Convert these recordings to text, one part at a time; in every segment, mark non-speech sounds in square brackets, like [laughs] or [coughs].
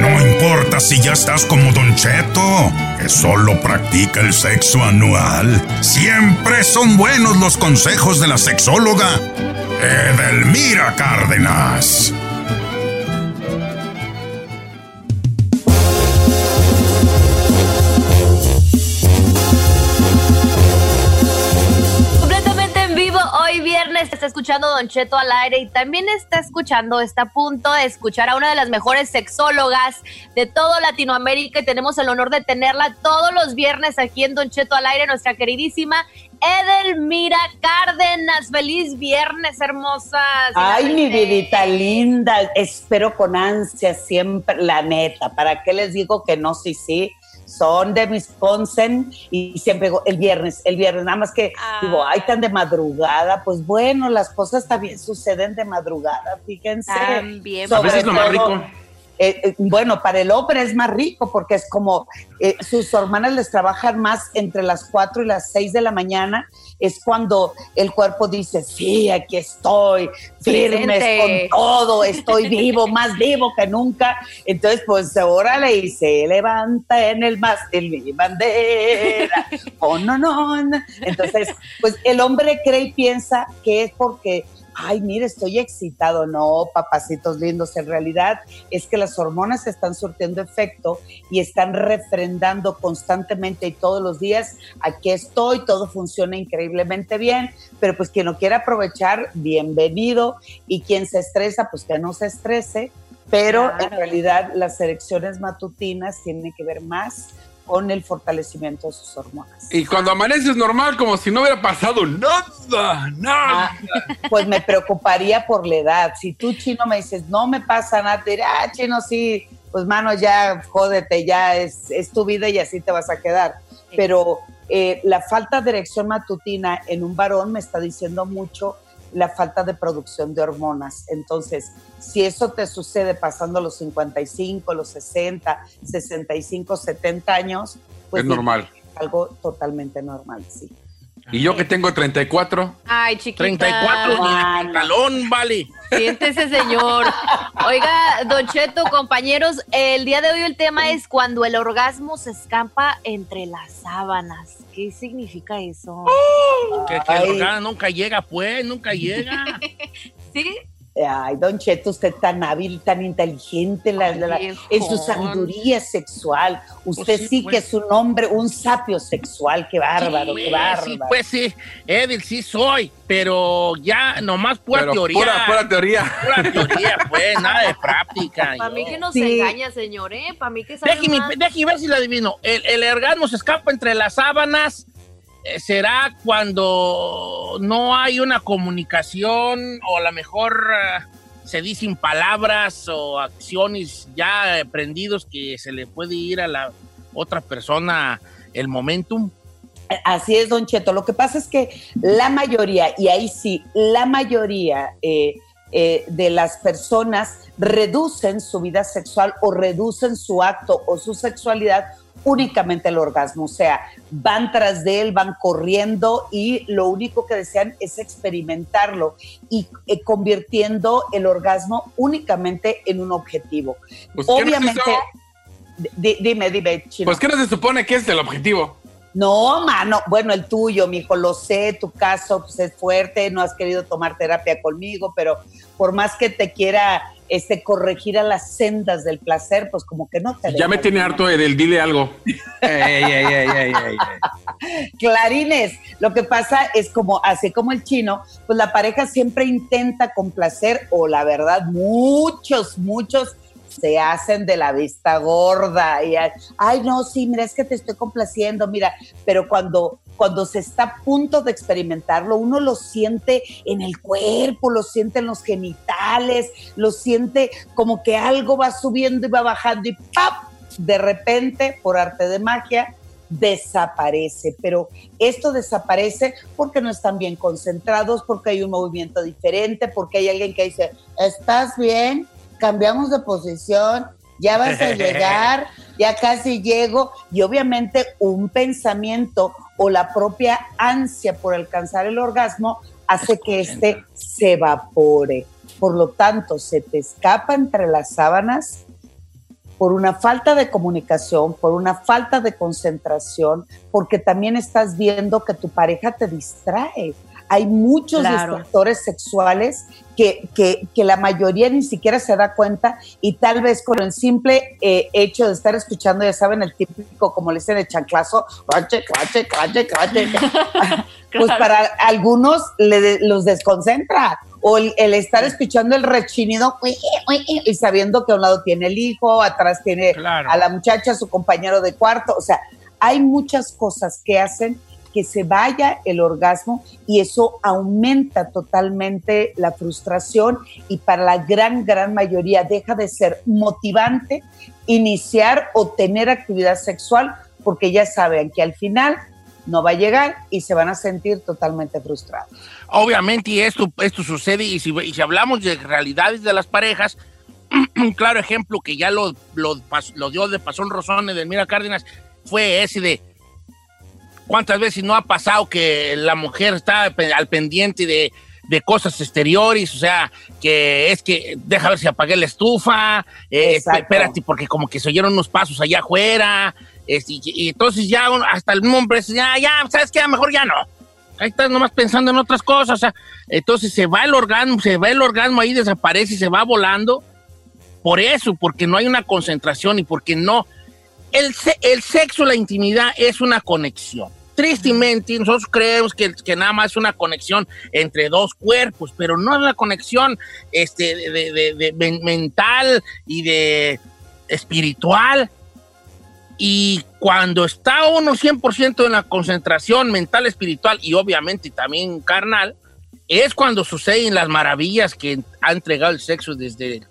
No importa si ya estás como Don Cheto, que solo practica el sexo anual. Siempre son buenos los consejos de la sexóloga Edelmira Cárdenas. Está escuchando Don Cheto al aire y también está escuchando, está a punto de escuchar a una de las mejores sexólogas de todo Latinoamérica y tenemos el honor de tenerla todos los viernes aquí en Don Cheto al aire, nuestra queridísima Edelmira Cárdenas. Feliz viernes, hermosas. Ay, mi vidita linda, espero con ansia siempre, la neta, ¿para qué les digo que no, sí, sí? Son de Wisconsin y siempre digo, el viernes, el viernes, nada más que digo, ay, tan de madrugada, pues bueno, las cosas también suceden de madrugada, fíjense. También. A veces lo más todo, rico. Eh, eh, bueno, para el hombre es más rico porque es como eh, sus hormonas les trabajan más entre las 4 y las 6 de la mañana. Es cuando el cuerpo dice, sí, aquí estoy, firmes Presente. con todo, [laughs] estoy vivo, más vivo que nunca. Entonces, pues órale y se levanta en el mástil mi bandera. Oh, no, no. no. Entonces, pues el hombre cree y piensa que es porque ay, mire, estoy excitado. No, papacitos lindos, en realidad es que las hormonas están surtiendo efecto y están refrendando constantemente y todos los días, aquí estoy, todo funciona increíblemente bien, pero pues quien no quiera aprovechar, bienvenido, y quien se estresa, pues que no se estrese, pero en realidad las erecciones matutinas tienen que ver más con el fortalecimiento de sus hormonas. Y cuando amaneces normal, como si no hubiera pasado nada, nada. Ah, pues me preocuparía por la edad. Si tú, chino, me dices, no me pasa nada, te diré, ah, chino, sí, pues mano, ya jódete, ya es, es tu vida y así te vas a quedar. Pero eh, la falta de erección matutina en un varón me está diciendo mucho la falta de producción de hormonas. Entonces, si eso te sucede pasando los 55, los 60, 65, 70 años, pues Es normal. es algo totalmente normal, sí. Y yo que tengo 34. Ay, chiquita. 34 ni de pantalón, vale. Siéntese, señor. Oiga, Don Cheto, compañeros, el día de hoy el tema es cuando el orgasmo se escapa entre las sábanas. ¿Qué significa eso? Que, que Ay. el orgasmo nunca llega, pues, nunca llega. [laughs] ¿Sí? Ay, Don Cheto, usted tan hábil, tan inteligente la- la- la- en su sabiduría sexual. Usted sí, sí, pues. que es un hombre, un sapio sexual. Qué bárbaro, Sí, qué bárbaro. Sí, pues sí, Edil, sí soy, pero ya nomás pura Pero teoría. Pura, pura teoría. Pura [laughs] teoría, pues, nada de práctica. Para mí que no Sí. se engaña, señor, ¿eh? Para mí que sabe Déjeme, déjeme ver si lo adivino. El, el orgasmo se escapa entre las sábanas. ¿Será cuando no hay una comunicación o a lo mejor eh, se dicen palabras o acciones ya aprendidos que se le puede ir a la otra persona el momentum? Así es, Don Cheto. Lo que pasa es que la mayoría, y ahí sí, la mayoría eh, eh, de las personas reducen su vida sexual o reducen su acto o su sexualidad únicamente al orgasmo. O sea, van tras de él, van corriendo y lo único que desean es experimentarlo y eh, convirtiendo el orgasmo únicamente en un objetivo. Pues, ¿qué no es Obviamente, di- dime, dime, Chino. Pues, ¿qué no se supone que es el objetivo? No, mano, bueno, el tuyo, mijo, lo sé, tu caso pues, es fuerte, no has querido tomar terapia conmigo, pero por más que te quiera este, corregir a las sendas del placer, pues como que no te Ya me tiene harto del dile algo. [laughs] Ey, ey, ey, ey, ey, ey. Clarines, lo que pasa es como, así como el chino, pues la pareja siempre intenta complacer, o la verdad, muchos, muchos se hacen de la vista gorda y ay, no, sí, mira, es que te estoy complaciendo, mira, pero cuando cuando se está a punto de experimentarlo, uno lo siente en el cuerpo, lo siente en los genitales, lo siente como que algo va subiendo y va bajando y ¡pap! De repente, por arte de magia, desaparece. Pero esto desaparece porque no están bien concentrados, porque hay un movimiento diferente, porque hay alguien que dice, ¿estás bien? Cambiamos de posición, ya vas a [laughs] llegar, ya casi llego. Y obviamente un pensamiento o la propia ansia por alcanzar el orgasmo hace que este se evapore. Por lo tanto, se te escapa entre las sábanas por una falta de comunicación, por una falta de concentración, porque también estás viendo que tu pareja te distrae. Hay muchos Claro. distractores sexuales que, que- que la mayoría ni siquiera se da cuenta y tal vez con el simple eh, hecho de estar escuchando, ya saben, el típico, como le dicen, el chanclazo, crache, crache, crache, crache, [laughs] pues para algunos le de- los desconcentra. O el, el estar escuchando el rechinido y sabiendo que a un lado tiene el hijo, atrás tiene Claro. a la muchacha, su compañero de cuarto. O sea, hay muchas cosas que hacen que se vaya el orgasmo y eso aumenta totalmente la frustración y para la gran, gran mayoría deja de ser motivante iniciar o tener actividad sexual porque ya saben que al final no va a llegar y se van a sentir totalmente frustrados. Obviamente, y esto, esto sucede, y si, y si hablamos de realidades de las parejas, un [clears throat] claro ejemplo que ya lo, lo, lo dio de Pasón Rosón de Mira Cárdenas fue ese de cuántas veces no ha pasado que la mujer está al pendiente de, de cosas exteriores, o sea, que es que deja ver si apagué la estufa, eh, espérate, porque como que se oyeron unos pasos allá afuera, y, y entonces ya hasta el mismo hombre dice, ya, ya, ¿sabes qué? A lo mejor ya no. Ahí estás nomás pensando en otras cosas, o sea, entonces se va el orgasmo, se va el orgasmo ahí, desaparece y se va volando. Por eso, porque no hay una concentración y porque no. El, el sexo, la intimidad es una conexión. Tristemente, nosotros creemos que, nada más es una conexión entre dos cuerpos, pero no es una conexión este, de, de- de- de men- mental y de espiritual. Y cuando está uno 100% en la concentración mental, espiritual y obviamente también carnal, es cuando suceden las maravillas que ha entregado el sexo desde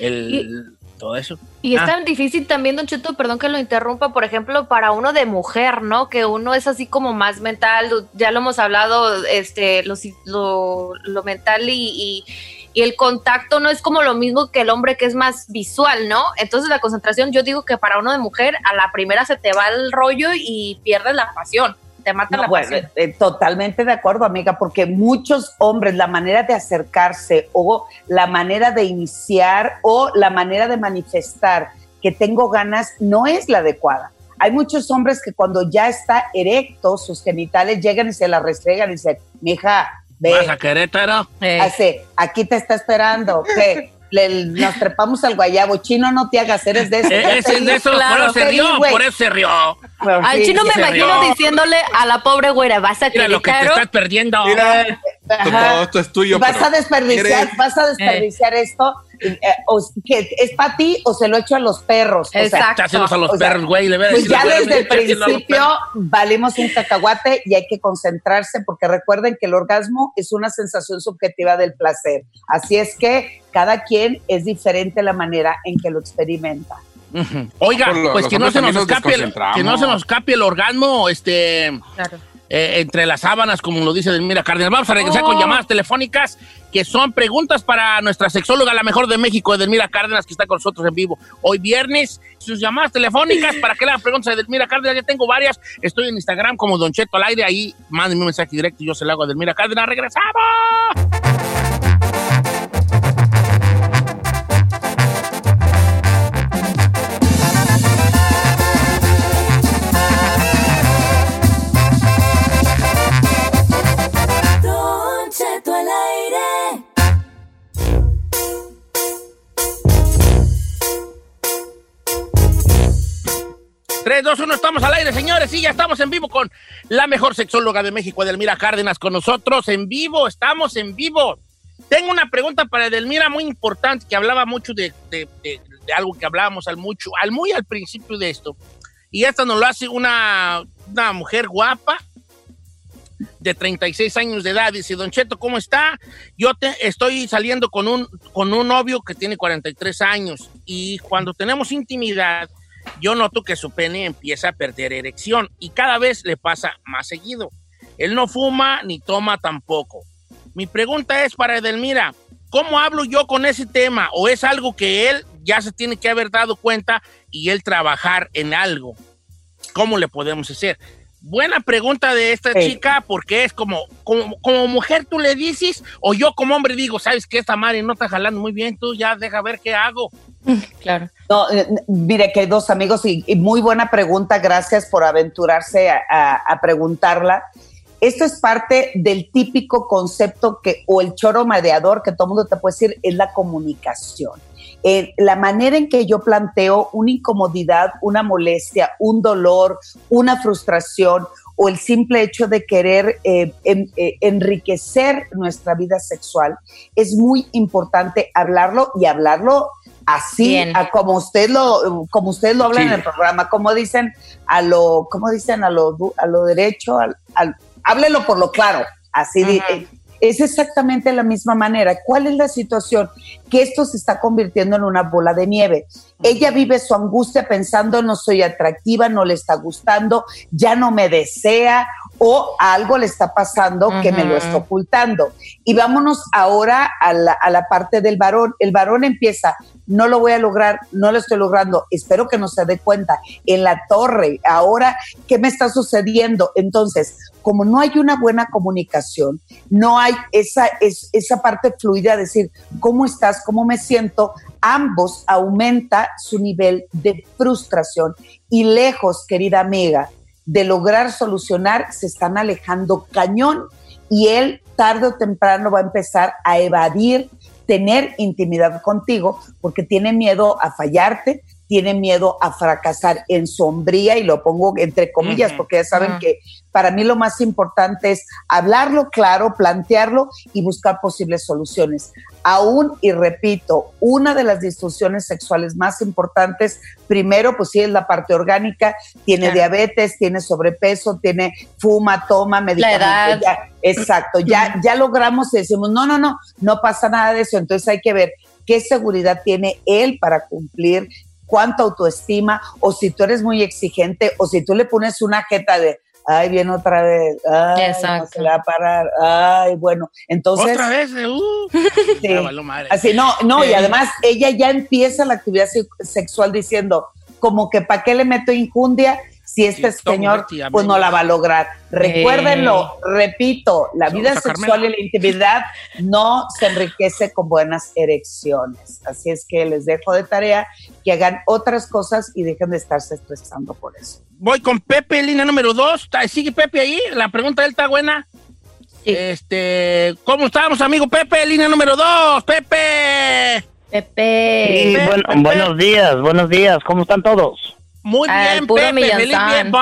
el, todo eso. Y es Ah. tan difícil también, Don Cheto, perdón que lo interrumpa, por ejemplo, para uno de mujer, ¿no? Que uno es así como más mental, ya lo hemos hablado, este, lo, lo, lo mental y, y- y el contacto no es como lo mismo que el hombre que es más visual, ¿no? Entonces la concentración, yo digo que para uno de mujer, a la primera se te va el rollo y pierdes la pasión, te mata No, la bueno, pasión. eh, totalmente de acuerdo, amiga, porque muchos hombres, la manera de acercarse o la manera de iniciar o la manera de manifestar que tengo ganas no es la adecuada. Hay muchos hombres que cuando ya está erecto, sus genitales llegan y se la restregan y dicen, mija, ve, ¿Vas a Querétaro? hace, aquí te está esperando, que [laughs] le- nos trepamos al guayabo, chino, no te hagas, eres de eso. Eh, es de eso, por eso se rió, por eso se rió. Al chino me imagino rió. diciéndole a la pobre güera, vas a Mira lo que te Querétaro?" estás perdiendo. Mira. Todo esto es tuyo. vas pero a desperdiciar, ¿quieres? vas a desperdiciar esto, eh, o, que es para ti o se lo echo a los perros. O sea, Exacto. A los o perros, güey. pues ya desde el [laughs] principio valimos un cacahuate y hay que concentrarse porque recuerden que el orgasmo es una sensación subjetiva del placer. Así es que cada quien es diferente la manera en que lo experimenta. Oiga, lo- pues que no se nos escape el, que no se nos escape el orgasmo, este, Claro. Eh, entre las sábanas, como lo dice Delmira Cárdenas. Vamos a regresar con Oh. llamadas telefónicas que son preguntas para nuestra sexóloga, la mejor de México, Edelmira Cárdenas, que está con nosotros en vivo. Hoy viernes, sus llamadas telefónicas para que le hagan preguntas a Edelmira Cárdenas. Ya tengo varias. Estoy en Instagram como Don Cheto al aire. Ahí mándenme un mensaje directo y yo se lo hago a Edelmira Cárdenas. ¡Regresamos! 3, 2, 1, estamos al aire, señores. Sí, ya estamos en vivo con la mejor sexóloga de México, Edelmira Cárdenas, con nosotros en vivo. Estamos en vivo. Tengo una pregunta para Edelmira muy importante que hablaba mucho de, de- de- de algo que hablábamos al mucho, al muy al principio de esto. Y esta nos lo hace una, una mujer guapa de 36 años de edad. Dice, Don Cheto, ¿cómo está? Yo te, estoy saliendo con un, con un novio que tiene 43 años y cuando tenemos intimidad, yo noto que su pene empieza a perder erección y cada vez le pasa más seguido. Él no fuma ni toma tampoco. Mi pregunta es para Edelmira, ¿cómo hablo yo con ese tema? ¿O es algo que él ya se tiene que haber dado cuenta y él trabajar en algo? ¿Cómo le podemos hacer? Buena pregunta de esta Sí. chica, porque es como, como, como mujer tú le dices, o yo como hombre digo, sabes que esta madre no está jalando muy bien, tú ya deja ver qué hago. Claro. No, eh, mire, queridos amigos, y, y muy buena pregunta, gracias por aventurarse a, a- a preguntarla. Esto es parte del típico concepto que, o el choro mareador que todo mundo te puede decir, es la comunicación. Eh, la manera en que yo planteo una incomodidad, una molestia, un dolor, una frustración o el simple hecho de querer eh, en- eh, enriquecer nuestra vida sexual, es muy importante hablarlo y hablarlo así, Bien. a como usted lo, como usted lo habla en el programa, como dicen a lo, como dicen a lo, a lo derecho, al, al- háblelo por lo claro, así Ajá. Es exactamente la misma manera. ¿Cuál es la situación? Que esto se está convirtiendo en una bola de nieve. Ella vive su angustia pensando no soy atractiva, no le está gustando, ya no me desea o algo le está pasando que me lo está ocultando. Y vámonos ahora a la, a la parte del varón. El varón empieza, no lo voy a lograr, no lo estoy logrando, espero que no se dé cuenta. En la torre, ahora, ¿qué me está sucediendo? Entonces, como no hay una buena comunicación, no hay esa, es, esa parte fluida, decir, ¿cómo estás? ¿Cómo me siento? Ambos aumenta su nivel de frustración. Y lejos, querida amiga, de lograr solucionar, se están alejando cañón y él tarde o temprano va a empezar a evadir tener intimidad contigo porque tiene miedo a fallarte, tiene miedo a fracasar en sombría y lo pongo entre comillas porque ya saben que para mí lo más importante es hablarlo claro, plantearlo y buscar posibles soluciones. Aún, y repito, una de las disfunciones sexuales más importantes, primero, pues sí es la parte orgánica, tiene Claro. diabetes, tiene sobrepeso, tiene fuma, toma, medicamentos. exacto, ya, ya logramos y decimos, no, no, no, no pasa nada de eso. Entonces hay que ver qué seguridad tiene él para cumplir, cuánta autoestima, o si tú eres muy exigente, o si tú le pones una jeta de, ay, viene otra vez, ay, no se le va a parar, ay, bueno, entonces... Otra vez, eh, uh, Sí. Así, no, no, y además ella ya empieza la actividad se- sexual diciendo, como que ¿para qué le meto injundia si este Sí, señor pues no la va a lograr? Recuérdenlo, repito, la Vamos vida sexual y la intimidad no se enriquece con buenas erecciones. Así es que les dejo de tarea que hagan otras cosas y dejen de estarse estresando por eso. Voy con Pepe, línea número dos. ¿Sigue Pepe ahí? La pregunta de él está buena. Este, ¿cómo estamos, amigo Pepe? Línea número dos, Pepe. Pepe. Sí, Pepe, buen- Pepe. buenos días, buenos días, ¿cómo están todos? Muy bien, puro Pepe. Feliz,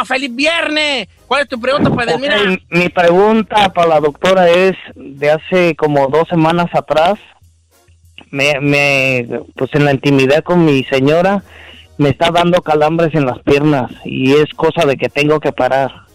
feliz viernes. ¿Cuál es tu pregunta para Ok, Edelmira? mi pregunta para la doctora es, de hace como dos semanas atrás, me, me, pues en la intimidad con mi señora, me está dando calambres en las piernas y es cosa de que tengo que parar.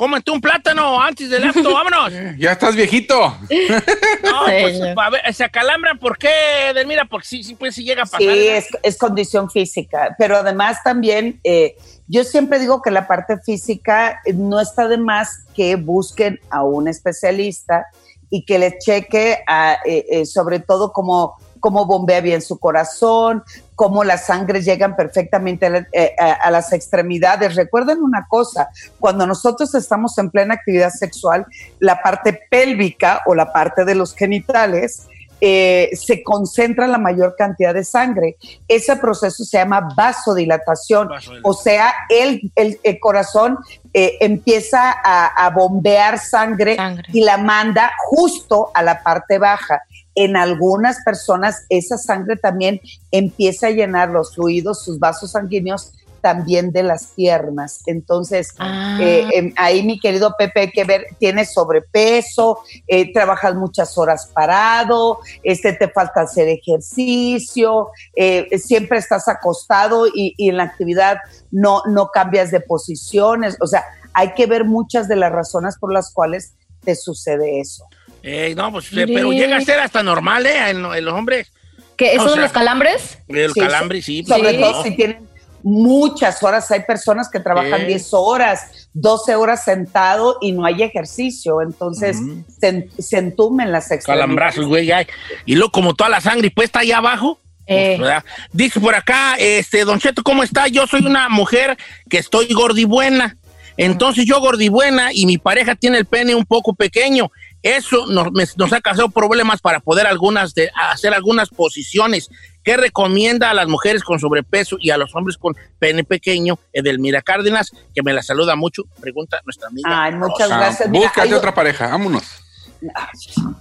Cómete un plátano antes del acto, [laughs] vámonos. Ya estás viejito. No, pues, a ver, se acalambran, ¿por qué, Edelmira? Porque sí, sí, pues sí llega a pasar. Sí, es, es condición física, pero además también, eh, yo siempre digo que la parte física no está de más que busquen a un especialista y que les cheque a, eh, eh, sobre todo cómo, cómo bombea bien su corazón, cómo las sangres llegan perfectamente a, la- eh, a- a las extremidades. Recuerden una cosa, cuando nosotros estamos en plena actividad sexual, la parte pélvica o la parte de los genitales eh, se concentra la mayor cantidad de sangre. Ese proceso se llama vasodilatación, Vasodilatación. o sea, el, el- el corazón eh, empieza a, a bombear sangre, Sangre. y la manda justo a la parte baja. En algunas personas esa sangre también empieza a llenar los fluidos, sus vasos sanguíneos también de las piernas. Entonces, Ah. eh, em, ahí mi querido Pepe, hay que ver, tienes sobrepeso, eh, trabajas muchas horas parado, este, te falta hacer ejercicio, eh, siempre estás acostado y, y en la actividad no, no cambias de posiciones. O sea, hay que ver muchas de las razones por las cuales te sucede eso. Eh, no, pues, eh, Mire. pero llega a ser hasta normal, ¿eh? En, en los hombres. ¿Qué, ¿Esos O los calambres? El Sí, calambre, sí. pues, Sobre sí. todo si tienen muchas horas, hay personas que trabajan Sí. 10 horas, 12 horas sentado y no hay ejercicio, entonces se, en- se entumen las extremidades. Calambrazos, güey. ay. Y luego, como toda la sangre puesta ahí abajo. Eh. pues, ¿verdad? Dice por acá, este, Don Cheto, ¿cómo está? Yo soy una mujer que estoy gordibuena. Entonces yo gordibuena y mi pareja tiene el pene un poco pequeño. Eso nos, me- nos ha causado problemas para poder algunas de, hacer algunas posiciones. ¿Qué recomienda a las mujeres con sobrepeso y a los hombres con pene pequeño? Edelmira Cárdenas, que me la saluda mucho, pregunta nuestra amiga. Ay, muchas Ah, gracias. Mira, búscate otra pareja, vámonos.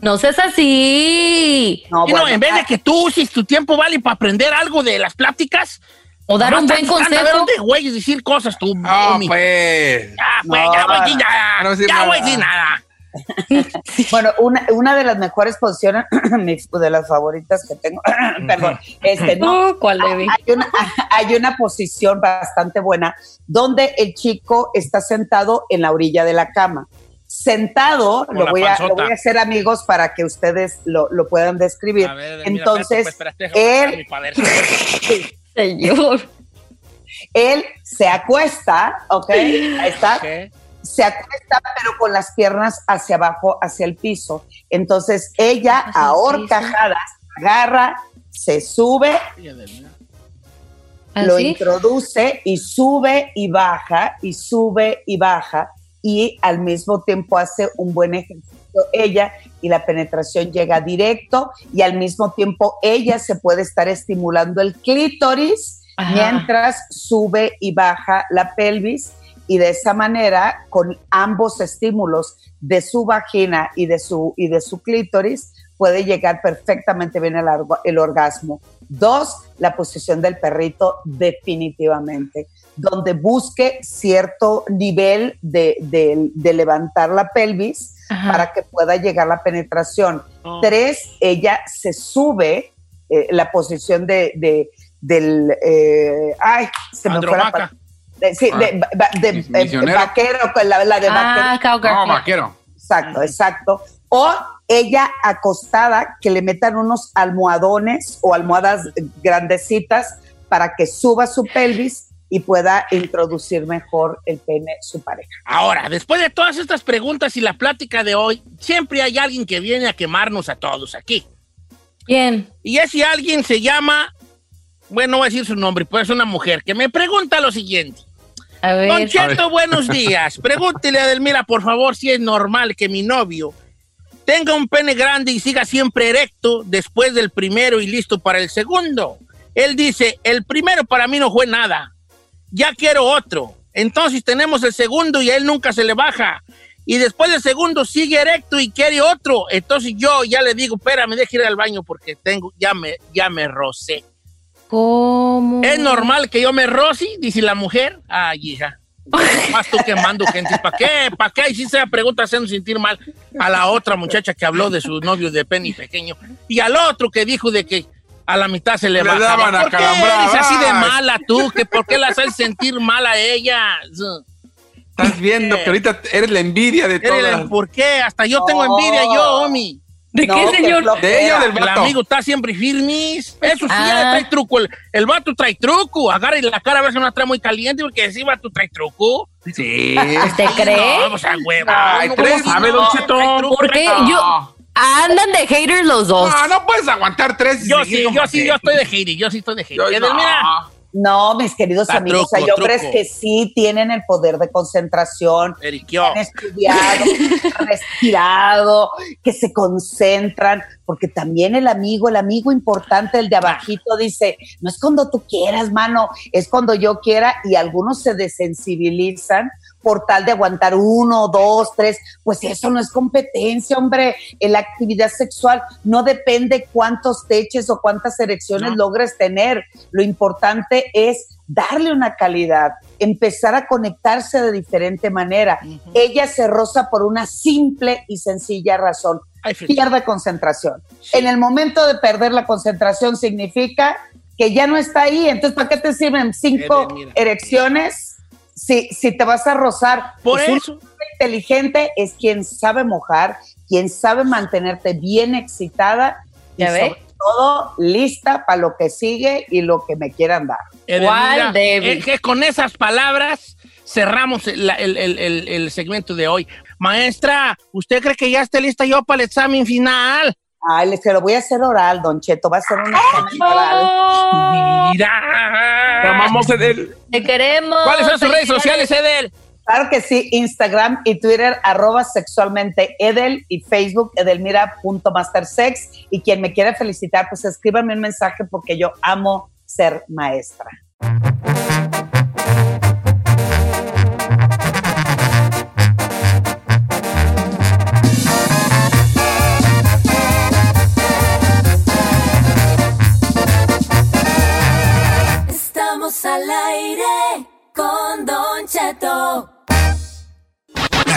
No seas así. No, Y no, bueno, en vez de ah, que tú uses tu tiempo, vale, para aprender algo de las pláticas. O dar un buen buscando A consejo. dónde güeyes decir cosas tú, Ah, homie. pues. Ya, pues, No, ya voy a decir nada. no ya voy a decir nada. [laughs] Bueno, una, una de las mejores posiciones, [clears throat] de las favoritas que tengo, [clears throat] perdón, este, no, ¿cuál hay una, [laughs] hay una posición bastante buena donde el chico está sentado en la orilla de la cama. Sentado, lo voy, a, lo panzota. voy a hacer amigos para que ustedes lo, lo puedan describir. A ver, mira, Entonces, espérate, pues, espérate, él, buscar mi padre. [laughs] Señor. él se acuesta, ¿ok? Ahí está. ¿Qué? Se acuesta pero con las piernas hacia abajo, hacia el piso. Entonces ella Hacia a el horcajadas agarra, se sube, lo ¿Así? introduce y sube y baja y sube y baja y al mismo tiempo hace un buen ejercicio ella y la penetración llega directo y al mismo tiempo ella se puede estar estimulando el clítoris Ajá. mientras sube y baja la pelvis y de esa manera con ambos estímulos de su vagina y de su y de su clítoris puede llegar perfectamente bien el, orgasmo. Dos, la posición del perrito definitivamente, donde busque cierto nivel de, de- de levantar la pelvis Ajá. para que pueda llegar la penetración. Oh. Tres, ella se sube, eh, la posición de, de- del, eh, ay, se me fue la de- sí, de, misionero. vaquero, con la, la de vaquero. Ah, cowgirl. No, vaquero. Exacto, exacto. O ella acostada, que le metan unos almohadones o almohadas grandecitas para que suba su pelvis y pueda introducir mejor el pene su pareja. Ahora, después de todas estas preguntas y la plática de hoy, siempre hay alguien que viene a quemarnos a todos aquí. Bien. Y ese alguien se llama, bueno, no voy a decir su nombre, pues es una mujer que me pregunta lo siguiente. A Don ver. Cheto, buenos días. [laughs] Pregúntele a Delmira, por favor, si es normal que mi novio tenga un pene grande y siga siempre erecto después del primero y listo para el segundo. Él dice, el primero para mí no fue nada. Ya quiero otro. Entonces tenemos el segundo y a él nunca se le baja. Y después del segundo sigue erecto y quiere otro. Entonces yo ya le digo, espérame, deja ir al baño porque tengo, ya me, ya me rocé. ¿Cómo? ¿Es normal que yo me roce? Dice la mujer. Ay, hija. Más tú quemando gente. ¿Para qué? ¿Para qué? Y si se pregunta haciendo sentir mal a la otra muchacha que habló de su novio de Penny pequeño y al otro que dijo de que a la mitad se le Le bajaba. daban ¿Por qué eres así de mala tú? ¿Que ¿Por qué la haces sentir mal a ella? Estás viendo que ahorita eres la envidia de todas. ¿Por qué? Hasta yo tengo envidia yo, Omi. ¿De No, qué, señor? De ella del El vato. amigo está siempre firmis. Eso sí, Ah. trae truco. El, el vato trae truco. Agarra la cara a ver si no la trae muy caliente porque si vato trae truco. Sí. ¿Te cree? No, o sea, huevo. Ay, No, tres, sabe, no, Don Cheto. trae truco, ¿Por qué? Yo- Andan de haters los dos. No, no puedes aguantar tres. Yo sí, yo sí, yo estoy de hater. Yo sí estoy de hater. Yo- no. No, mis queridos Da amigos, truco, hay hombres truco. que sí tienen el poder de concentración, Eriquio. han estudiado, respirado, que se concentran, porque también el amigo, el amigo importante, el de abajito, dice, no es cuando tú quieras, mano, es cuando yo quiera, y algunos se desensibilizan por tal de aguantar uno, dos, tres, pues eso no es competencia, hombre. En la actividad sexual no depende cuántos teches o cuántas erecciones logres tener. Lo importante es darle una calidad, empezar a conectarse de diferente manera. Ella se roza por una simple y sencilla razón. Pierde concentración. En el momento de perder la concentración significa que ya no está ahí. Entonces, ¿para qué te sirven cinco erecciones si, si te vas a rozar? Por Pues eso. un inteligente es quien sabe mojar, quien sabe mantenerte bien excitada y ¿Ya ve? sobre todo lista para lo que sigue y lo que me quieran dar. Edelmira, eh, que con esas palabras cerramos el, el- el- el- el segmento de hoy. Maestra, ¿usted cree que ya esté lista yo para el examen final? Ay, se lo voy a hacer oral, Don Cheto. Va a ser una examen oral. Mira. Te amamos, Edel. Te queremos. ¿Cuáles son sus redes sociales, Edel? Claro que sí, Instagram y Twitter, arroba sexualmente Edel y Facebook edelmira.mastersex. Y quien me quiera felicitar, pues escríbame un mensaje porque yo amo ser maestra. Estamos al aire con Don Cheto.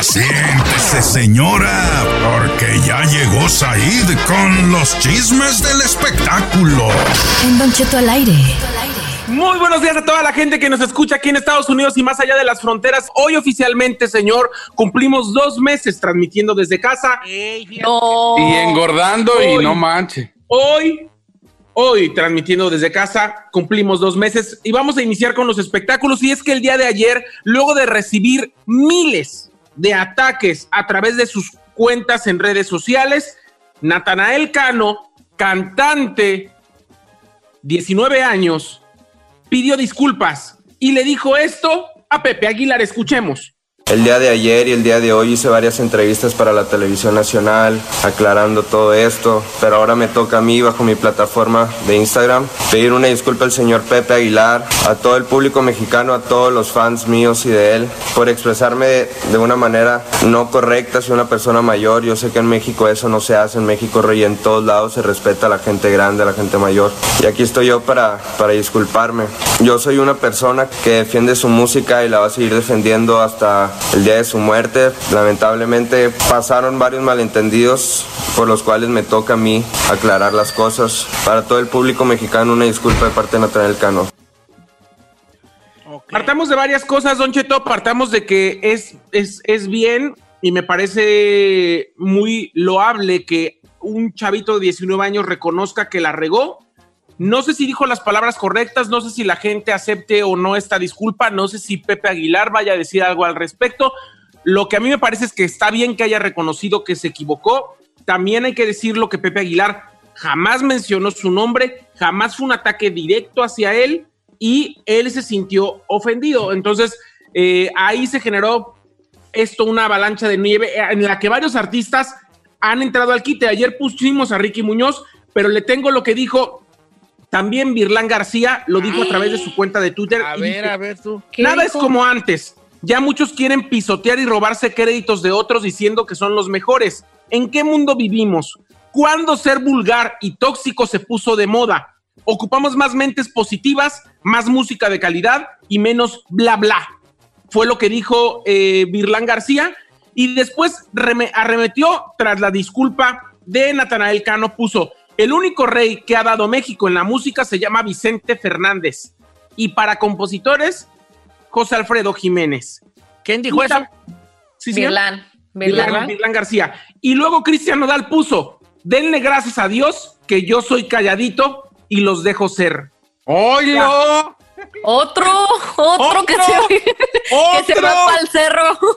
Siéntese, señora, porque ya llegó Said con los chismes del espectáculo. En Don Cheto al aire. Muy buenos días a toda la gente que nos escucha aquí en Estados Unidos y más allá de las fronteras. Hoy oficialmente, señor, cumplimos dos meses transmitiendo desde casa. No. Y engordando y no manche. Hoy, hoy transmitiendo desde casa, cumplimos dos meses y vamos a iniciar con los espectáculos. Y es que el día de ayer, luego de recibir miles de ataques a través de sus cuentas en redes sociales, Natanael Cano, cantante, 19 años, pidió disculpas y le dijo esto a Pepe Aguilar. Escuchemos. El día de ayer y el día de hoy hice varias entrevistas para la televisión nacional aclarando todo esto, pero ahora me toca a mí bajo mi plataforma de Instagram pedir una disculpa al señor Pepe Aguilar, a todo el público mexicano, a todos los fans míos y de él por expresarme de, una manera no correcta, soy una persona mayor, yo sé que en México eso no se hace, en México rey en todos lados se respeta a la gente grande, a la gente mayor y aquí estoy yo para, para disculparme. Yo soy una persona que defiende su música y la va a seguir defendiendo hasta el día de su muerte. Lamentablemente pasaron varios malentendidos por los cuales me toca a mí aclarar las cosas. Para todo el público mexicano una disculpa de parte de Natanael Cano. Partamos de varias cosas, Don Cheto. Partamos de que es, es, es bien y me parece muy loable que un chavito de 19 años reconozca que la regó. No sé si dijo las palabras correctas, no sé si la gente acepte o no esta disculpa, no sé si Pepe Aguilar vaya a decir algo al respecto. Lo que a mí me parece es que está bien que haya reconocido que se equivocó. También hay que decirlo que Pepe Aguilar jamás mencionó su nombre, jamás fue un ataque directo hacia él y él se sintió ofendido. Entonces, eh, ahí se generó esto, una avalancha de nieve eh, en la que varios artistas han entrado al quite. Ayer pusimos a Ricky Muñoz, pero le tengo lo que dijo también Virlán García, lo dijo a través de su cuenta de Twitter. A y ver, dijo, a ver tú. Nada es como antes. Ya muchos quieren pisotear y robarse créditos de otros diciendo que son los mejores. ¿En qué mundo vivimos? ¿Cuándo ser vulgar y tóxico se puso de moda? Ocupamos más mentes positivas, más música de calidad y menos bla bla. Fue lo que dijo eh, Virlán García y después reme- arremetió tras la disculpa de Natanael Cano. Puso, el único rey que ha dado México en la música se llama Vicente Fernández. Y para compositores, José Alfredo Jiménez. ¿Quién dijo eso? Sí. Virlán García. Y luego Cristian Nodal puso, denle gracias a Dios que yo soy calladito y los dejo ser. ¡Oilo! Otro, otro, que se, [laughs] que se va para el cerro. [laughs]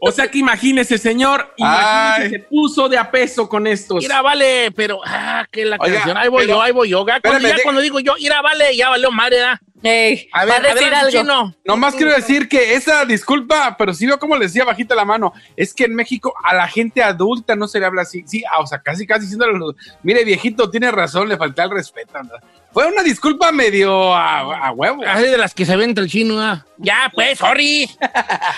O sea que imagínese, señor, imagínese, se puso de a peso con estos. Mira, vale, pero, ah, que la Oiga, canción, ahí voy pero- yo, ahí voy yo. Ya, cuando, espérame, ya de- cuando digo yo, mira, vale, ya valió madre, ¿verdad? Ey, A ver, a decir adelante, algo. Nomás quiero decir que esa disculpa, pero sí veo como le decía bajita la mano, es que en México a la gente adulta no se le habla así. Sí, ah, o sea, casi casi diciéndole, mire viejito, tiene razón, le falta el respeto. ¿no? Fue una disculpa medio a, a huevo. Así de las que se ve entre el chino. ah. Ya, pues, sorry.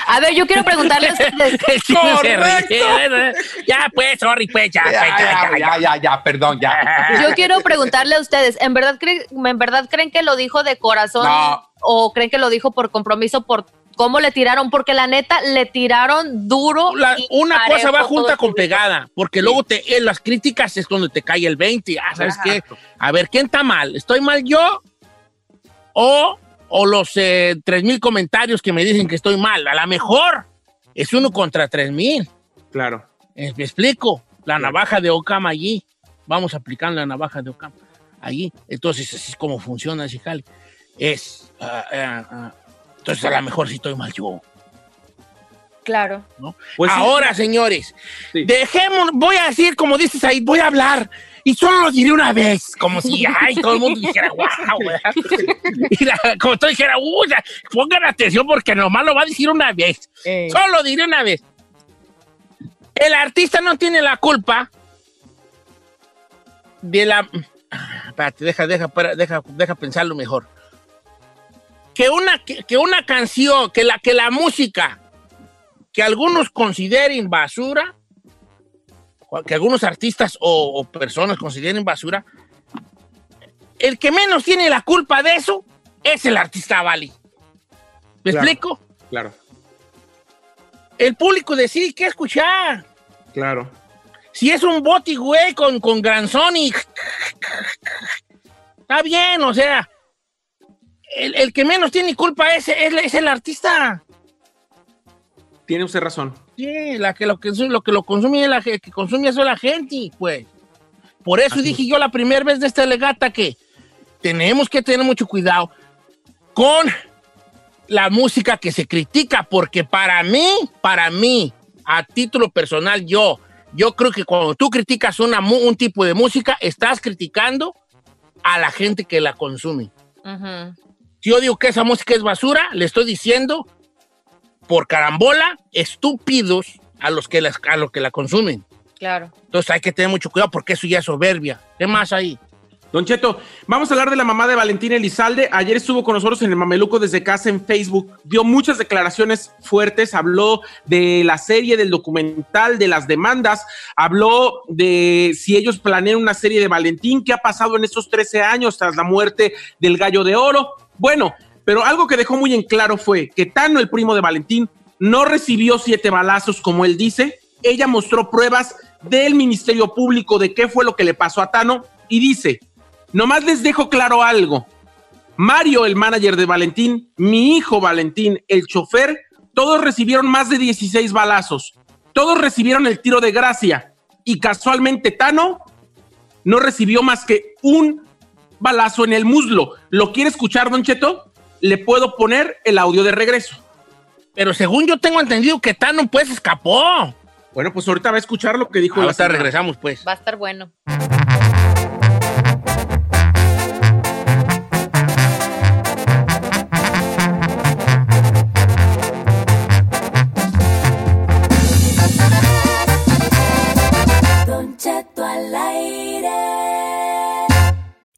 A ver, yo quiero preguntarle a ustedes. [laughs] El chino se Correcto. ríe. Ya, pues, sorry, pues, ya, Ya, pues, ya, ya, ya, ya, ya, ya, perdón, ya. Yo quiero preguntarle a ustedes, ¿en verdad, creen, ¿en verdad creen que lo dijo de corazón No. o creen que lo dijo por compromiso, por cómo le tiraron? Porque la neta, le tiraron duro. La- y una cosa va junta con pegada, porque luego te, en las críticas es cuando te cae el 20. Ah, ¿sabes qué? A ver, ¿quién está mal? ¿Estoy mal yo? ¿O, o los eh, 3 mil comentarios que me dicen que estoy mal? A lo mejor es uno contra 3 mil. Claro. Eh, Me explico. La navaja de Ocam allí. Vamos aplicando la navaja de Ocam allí. Entonces, así es como funciona ese jale. Es. ah, ah, ah. Entonces, a lo mejor sí estoy mal yo. Claro. ¿no? Pues sí. Ahora, señores, Sí. dejemos, voy a decir, como dices ahí, voy a hablar. Y solo lo diré una vez, como si, [laughs] ay, todo el mundo dijera, wow, ¿verdad? [laughs] Y la- como tú dijera, uy, pongan atención porque nomás lo va a decir una vez. Solo lo diré una vez. El artista no tiene la culpa de la... Espérate, deja, deja, deja, deja pensarlo mejor. Que una, que, que una canción, que la, que la música que algunos consideren basura, que algunos artistas o, o personas consideren basura, el que menos tiene la culpa de eso es el artista Bali. ¿Me Claro. explico? Claro, El público decide qué escuchar. claro. Si es un boti, güey, con, con Gran Sony, está bien, o sea, el, el que menos tiene culpa es, es, es el artista. Tiene usted razón. Sí, la que lo que, lo que lo consume es la que consume eso es la gente, pues. Por eso dije yo la primera vez de esta legata que tenemos que tener mucho cuidado con la música que se critica, porque para mí, para mí, a título personal, yo, yo creo que cuando tú criticas una, un tipo de música, estás criticando a la gente que la consume. Ujú. Si yo digo que esa música es basura, le estoy diciendo por carambola estúpidos a los que, las, a los que la consumen. Claro. Entonces hay que tener mucho cuidado porque eso ya es soberbia. ¿Qué más hay? Don Cheto, vamos a hablar de la mamá de Valentina Elizalde. Ayer estuvo con nosotros en el Mameluco desde casa en Facebook. Dio muchas declaraciones fuertes. Habló de la serie, del documental, de las demandas. Habló de si ellos planean una serie de Valentín. ¿Qué ha pasado en estos 13 años tras la muerte del gallo de oro? Bueno, pero algo que dejó muy en claro fue que Tano, el primo de Valentín, no recibió siete balazos como él dice. Ella mostró pruebas del Ministerio Público de qué fue lo que le pasó a Tano y dice, nomás les dejo claro algo. Mario, el manager de Valentín, mi hijo Valentín, el chofer, todos recibieron más de 16 balazos. Todos recibieron el tiro de gracia. Y casualmente Tano no recibió más que un balazo en el muslo. ¿Lo quiere escuchar, Don Cheto? Le puedo poner el audio de regreso. Pero según yo tengo entendido que Tano pues escapó. Bueno, pues ahorita va a escuchar lo que dijo la Ahorita regresamos pues. Va a estar bueno.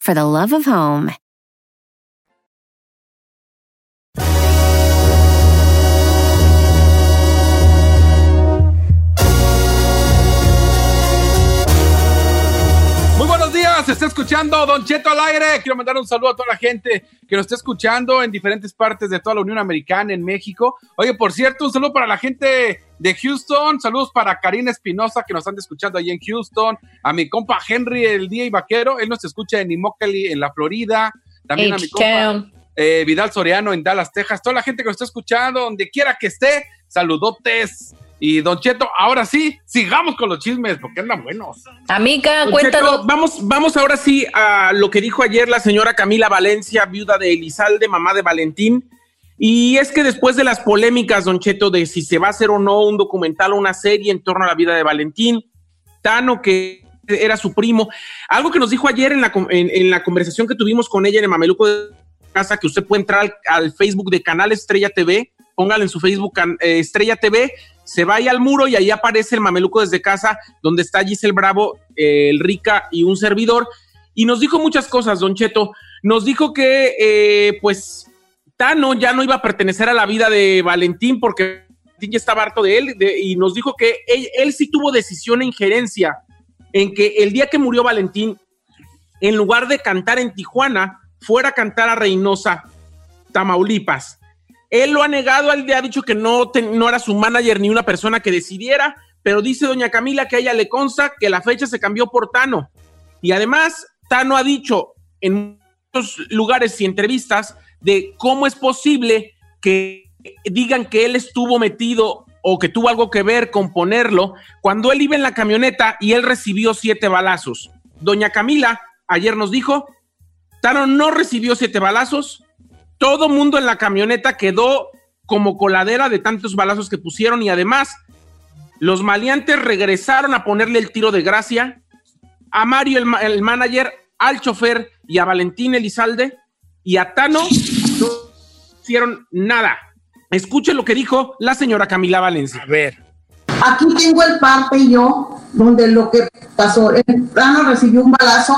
for the love of home. Muy buenos días, se está escuchando Don Cheto al aire. Quiero mandar un saludo a toda la gente que nos está escuchando en diferentes partes de toda la Unión Americana, en México. Oye, por cierto, un saludo para la gente de Houston, saludos para Karina Espinosa que nos están escuchando ahí en Houston, a mi compa Henry el Día y Vaquero, él nos escucha en Immokalee, en la Florida, también a mi compa eh, Vidal Soriano en Dallas, Texas, toda la gente que nos está escuchando, donde quiera que esté, saludotes. Y Don Cheto, ahora sí, sigamos con los chismes, porque andan buenos. Amiga, Don cuéntanos. Cheto, vamos, vamos ahora sí a lo que dijo ayer la señora Camila Valencia, viuda de Elizalde, mamá de Valentín. Y es que después de las polémicas, Don Cheto, de si se va a hacer o no un documental o una serie en torno a la vida de Valentín, Tano, que era su primo, algo que nos dijo ayer en la, en, la conversación que tuvimos con ella en el Mameluco de Casa, que usted puede entrar al, Facebook de Canal Estrella TV, póngale en su Facebook eh, Estrella TV, se va al muro y ahí aparece el Mameluco desde casa, donde está Giselle Bravo, eh, el Rica y un servidor. Y nos dijo muchas cosas, Don Cheto. Nos dijo que, eh, pues, Tano ya no iba a pertenecer a la vida de Valentín porque Valentín ya estaba harto de él y nos dijo que él, sí tuvo decisión e injerencia en que el día que murió Valentín, en lugar de cantar en Tijuana, fuera a cantar a Reynosa, Tamaulipas. Él lo ha negado, él le ha dicho que no, no era su manager ni una persona que decidiera, pero dice doña Camila que a ella le consta que la fecha se cambió por Tano. Y además, Tano ha dicho en muchos lugares y entrevistas de cómo es posible que digan que él estuvo metido o que tuvo algo que ver con ponerlo cuando él iba en la camioneta y él recibió siete balazos. Doña Camila ayer nos dijo, Tano no recibió siete balazos, todo mundo en la camioneta quedó como coladera de tantos balazos que pusieron y además los maleantes regresaron a ponerle el tiro de gracia a Mario el, el manager, al chofer y a Valentín Elizalde y a Tano no hicieron nada. Escuchen lo que dijo la señora Camila Valencia. A ver. Aquí tengo el parte yo, donde lo que pasó, el plano recibió un balazo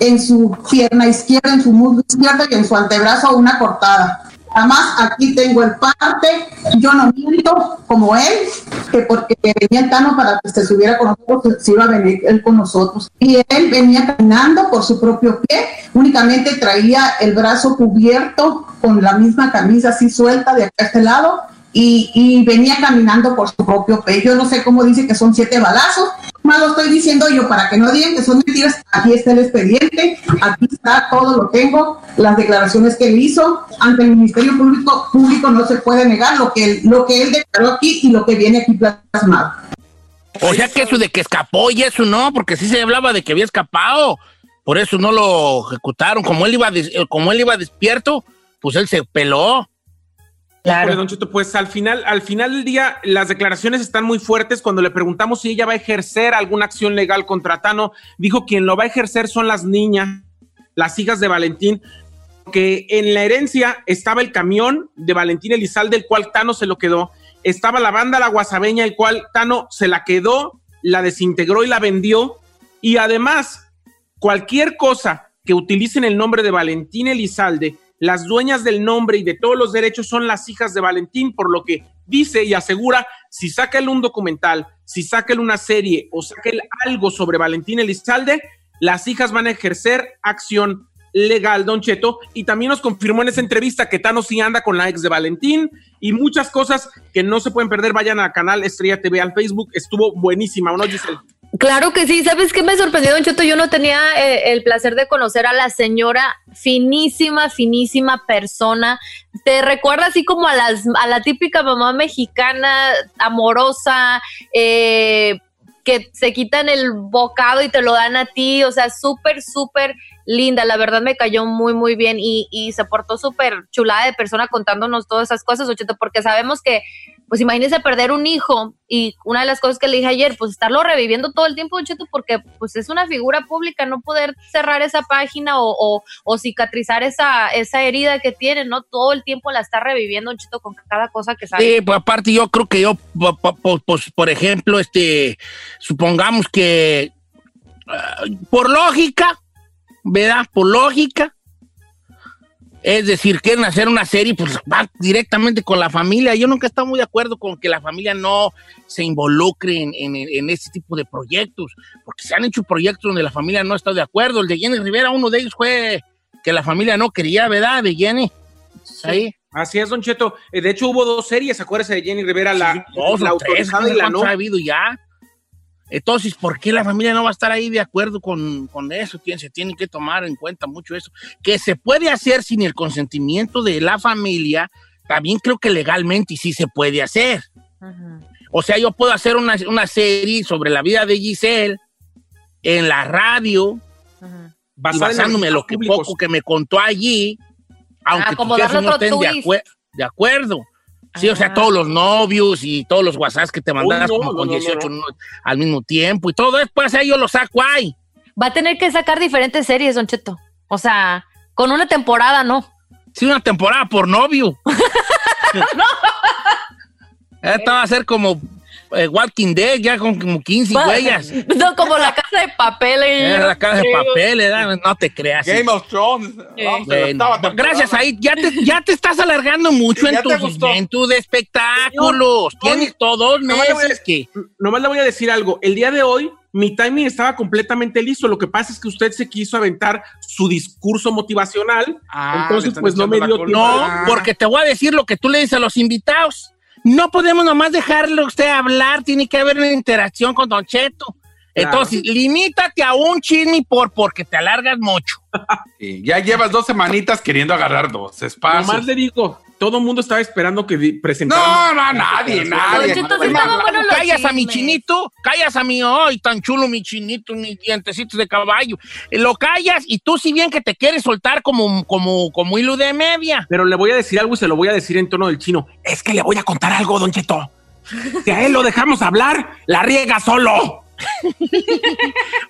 en su pierna izquierda, en su muslo izquierdo y en su antebrazo una cortada. Además, aquí tengo el parte, yo no miento como él, que porque venía el Tano para que se subiera con nosotros, se iba a venir él con nosotros. Y él venía caminando por su propio pie, únicamente traía el brazo cubierto con la misma camisa así suelta de acá a este lado, y, venía caminando por su propio pie. Yo no sé cómo dice que son siete balazos, más lo estoy diciendo yo para que no digan que son mentiras. Aquí está el expediente, aquí está todo lo tengo, las declaraciones que él hizo ante el Ministerio Público, público no se puede negar lo que él, lo que él declaró aquí y lo que viene aquí plasmado. O sea que eso de que escapó y eso no, porque sí se hablaba de que había escapado. Por eso no lo ejecutaron. Como él iba, eh, como él iba despierto, pues él se peló. Híjole, Don Cheto, pues al final, al final del día, las declaraciones están muy fuertes. Cuando le preguntamos si ella va a ejercer alguna acción legal contra Tano, dijo quien lo va a ejercer son las niñas, las hijas de Valentín, porque en la herencia estaba el camión de Valentín Elizalde, el cual Tano se lo quedó. Estaba la banda La Guasabeña, el cual Tano se la quedó, la desintegró y la vendió. Y además, cualquier cosa que utilicen el nombre de Valentín Elizalde, las dueñas del nombre y de todos los derechos son las hijas de Valentín, por lo que dice y asegura, si saca él un documental, si saca él una serie o saca él algo sobre Valentín Elizalde, las hijas van a ejercer acción legal, Don Cheto, y también nos confirmó en esa entrevista que Tano sí anda con la ex de Valentín y muchas cosas que no se pueden perder, vayan al canal Estrella TV, al Facebook, estuvo buenísima, ¿o no, Giselle? Claro que sí, ¿sabes qué me sorprendió, Don Cheto? Yo no tenía eh, el placer de conocer a la señora, finísima, finísima persona. Te recuerda así como a, las, a la típica mamá mexicana, amorosa, eh, que se quitan el bocado y te lo dan a ti, o sea, súper, súper linda, la verdad me cayó muy, muy bien y, y se portó súper chulada de persona contándonos todas esas cosas, Ocheta, porque sabemos que, pues imagínese perder un hijo y una de las cosas que le dije ayer, pues estarlo reviviendo todo el tiempo, Ocheta, porque pues es una figura pública, no poder cerrar esa página o, cicatrizar esa, esa herida que tiene, ¿no? Todo el tiempo la está reviviendo, Ocheta, con cada cosa que sabe. Sí, pues aparte yo creo que yo, pues, por ejemplo, este, supongamos que ah, por lógica, ¿verdad? Por lógica, es decir, quieren hacer una serie, pues va directamente con la familia. Yo nunca he estado muy de acuerdo con que la familia no se involucre en, en, en este tipo de proyectos, porque se han hecho proyectos donde la familia no está de acuerdo. El de Jenny Rivera, uno de ellos fue que la familia no quería, ¿verdad? De Jenny. Ahí. Así es, Don Cheto. Eh, De hecho, hubo dos series, acuérdese de Jenny Rivera, la, dos la tres, y la no. ¿cuántos ha habido ya. Entonces, ¿por qué la familia no va a estar ahí de acuerdo con, con eso? Tien- Se tiene que tomar en cuenta mucho eso. Que se puede hacer sin el consentimiento de la familia, también creo que legalmente sí se puede hacer. O sea, yo puedo hacer una, una serie sobre la vida de Giselle en la radio, basándome en lo que públicos. poco que me contó allí, aunque Ah, como no otro estén de acuerdo. Sí, o sea, todos los novios y todos los WhatsApps que te mandas no, como con no, no, 18 no. no- al mismo tiempo y todo después ahí yo lo saco ahí. Va a tener que sacar diferentes series, Don Cheto. O sea, con una temporada, ¿no? Sí, una temporada por novio. [laughs] Esta va a ser como eh, Walking Dead, ya con como 15 huellas. [laughs] No, como la casa de papel. eh. Era la casa de papel, ¿verdad? no te creas. Game of Thrones. Vamos Bueno, gracias, ahí ya te, ya te estás alargando mucho Sí, en, tus eventos de espectáculos. Señor, Tienes todos Nomás a- meses que... Nomás le voy a decir algo. El día de hoy, mi timing estaba completamente listo. Lo que pasa es que usted se quiso aventar su discurso motivacional. entonces, pues no me dio tiempo. No, porque te voy a decir lo que tú le dices a los invitados. No podemos nomás dejarle usted hablar, tiene que haber una interacción con Don Cheto. Entonces, limítate a un chisme por porque te alargas mucho. Sí, ya llevas dos semanitas queriendo agarrar dos espacios. Nomás le digo, todo el mundo estaba esperando que presentara. No, no, nadie, nadie. callas a mi chinito, callas a mi, ay, tan chulo mi chinito, mis dientecitos de caballo. Eh, Lo callas y tú si bien que te quieres soltar como, como, como hilo de media. Pero le voy a decir algo y se lo voy a decir en tono del chino. Es que le voy a contar algo, Don Cheto. Si a él lo dejamos hablar, la riega solo.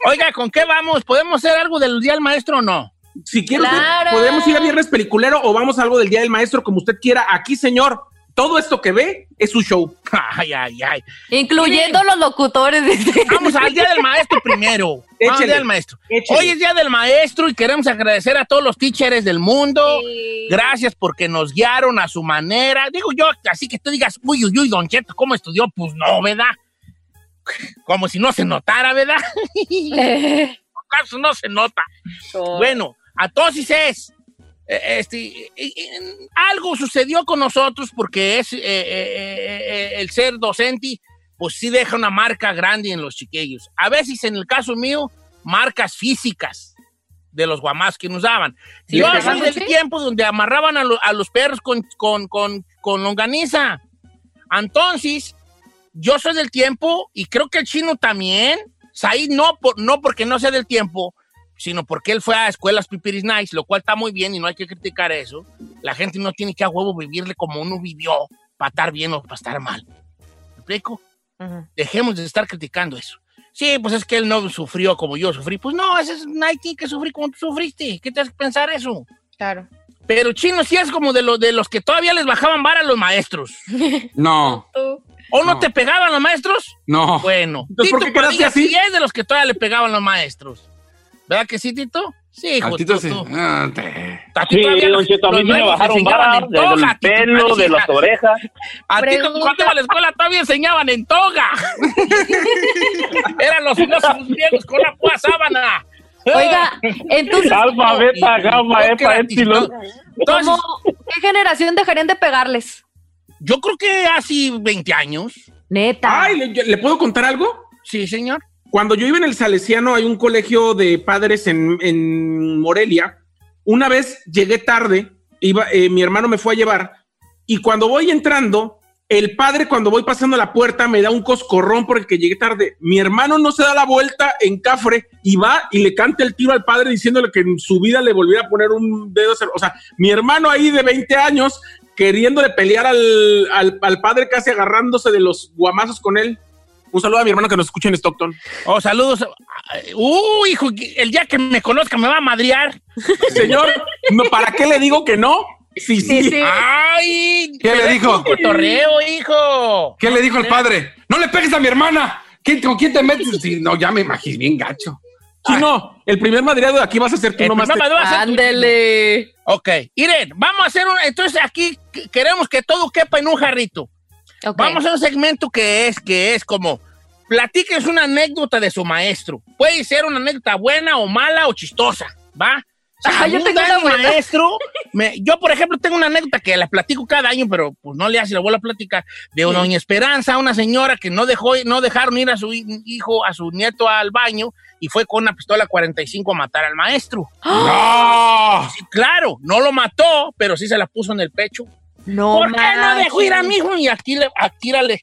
Oiga, ¿con qué vamos? ¿Podemos hacer algo del Día del Maestro o no? Si quiere, usted, Claro. podemos ir a Viernes Peliculero o vamos a algo del Día del Maestro, como usted quiera. Aquí, señor, todo esto que ve es su show. [laughs] Ay, ay, ay. Incluyendo los locutores. dice. Vamos al Día del Maestro primero. [laughs] Vamos al Échele. Día del Maestro. Hoy es Día del Maestro y queremos agradecer a todos los teachers del mundo. Gracias porque nos guiaron a su manera. Digo yo, así que tú digas, uy, uy, uy, Don Cheto, ¿cómo estudió? Pues no, ¿verdad? Como si no se notara, ¿verdad? [laughs] ¿Acaso no se nota? Bueno, a todos es. eh, Este, algo sucedió con nosotros porque es eh, eh, eh, el ser docente, pues sí deja una marca grande en los chiquillos. A veces, en el caso mío, marcas físicas de los guamás que nos daban. Yo ¿te soy del tiempo donde amarraban a, lo- a los perros con, con, con, con longaniza. Entonces, yo soy del tiempo y creo que el chino también. Said no, por, no porque no sea del tiempo, sino porque él fue a escuelas pipiris nice, lo cual está muy bien y no hay que criticar eso. La gente no tiene que a huevo vivirle como uno vivió para estar bien o para estar mal. ¿Me explico? Dejemos de estar criticando eso. Sí, pues es que él no sufrió como yo sufrí. Pues no, ese es, nadie tiene que sufrir como tú sufriste. ¿Qué te hace pensar eso? Claro. Pero chino sí es como de, los de los que todavía les bajaban vara a los maestros. No. ¿O no, te pegaban los maestros? No. Bueno. Entonces, ¿por Tito qué Padilla así? sí es de los que todavía le pegaban los maestros. ¿Verdad que sí, Tito? Sí, hijo. A Tito sí. Ah, te- A ti Sí, todavía don los- Cheto, a mí me bajaron vara en toga, del pelo, de las orejas. A ti cuando ibas a la escuela todavía enseñaban en toga. [laughs] Eran los filósofos griegos con la púa sábana. Oiga, entonces, Alfa, beta, gamma, epa, epsilon. no. Entonces, ¿cómo- ¿qué generación dejarían de pegarles? Yo creo que hace 20 años. Neta. Ay, ¿le, ¿le puedo contar algo? Sí, señor. Cuando yo iba en el Salesiano, hay un colegio de padres en, en Morelia. Una vez llegué tarde, iba, eh, mi hermano me fue a llevar, y cuando voy entrando, el padre, cuando voy pasando la puerta, me da un coscorrón porque llegué tarde. Mi hermano no se da la vuelta en cafre y va y le canta el tiro al padre diciéndole que en su vida le volviera a poner un dedo. O sea, mi hermano ahí de 20 años queriéndole pelear al, al, al padre, casi agarrándose de los guamazos con él. Un saludo a mi hermano que nos escucha en Stockton. Oh, saludos. Uh, hijo, el día que me conozca me va a madrear. Señor, no, ¿para qué le digo que no? Sí, sí. Ay, ¿Qué le dijo? cotorreo, hijo. ¿Qué le dijo el padre? ¡No le pegues a mi hermana! ¿Quién- ¿Con quién te metes? Sí, no, ya me imagino, bien gacho. Chino, el primer madreado de aquí vas a ser tú El nomás. primer te- Ándele. Ok, Irene, vamos a hacer un. Entonces aquí que- queremos que todo quepa en un jarrito. Ok. Vamos a hacer un segmento que es, que es como. Platíquenos una anécdota de su maestro. Puede ser una anécdota buena o mala o chistosa, ¿va? Ajá, yo tengo una buena. maestro. me- yo, por ejemplo, tengo una anécdota que la platico cada año, pero pues no le hace la vuelvo a platicar. De una doña Esperanza, una señora que no dejó, no dejaron ir a su hi- hijo, a su nieto al baño y fue con una pistola 45 a matar al maestro. ¡No! Sí, claro, no lo mató, pero sí se la puso en el pecho. No, ¿Por qué no dejó ir a mi hijo? Y aquí le, aquí le,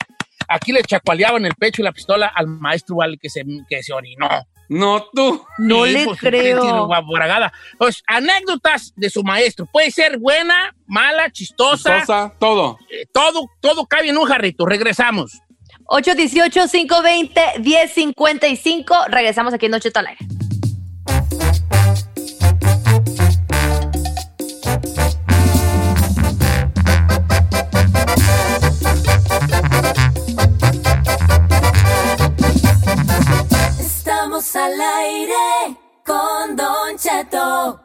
aquí le chacualeaban el pecho y la pistola al maestro al que se, que se orinó. No, tú. No Sí, le pues, creo. Pues, anécdotas de su maestro. Puede ser buena, mala, chistosa. Sosa, todo. eh, todo, todo cabe en un jarrito. Regresamos. 818-520-1055. Regresamos aquí en Noche al. Estamos al aire con Don Cheto.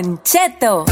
Don Cheto.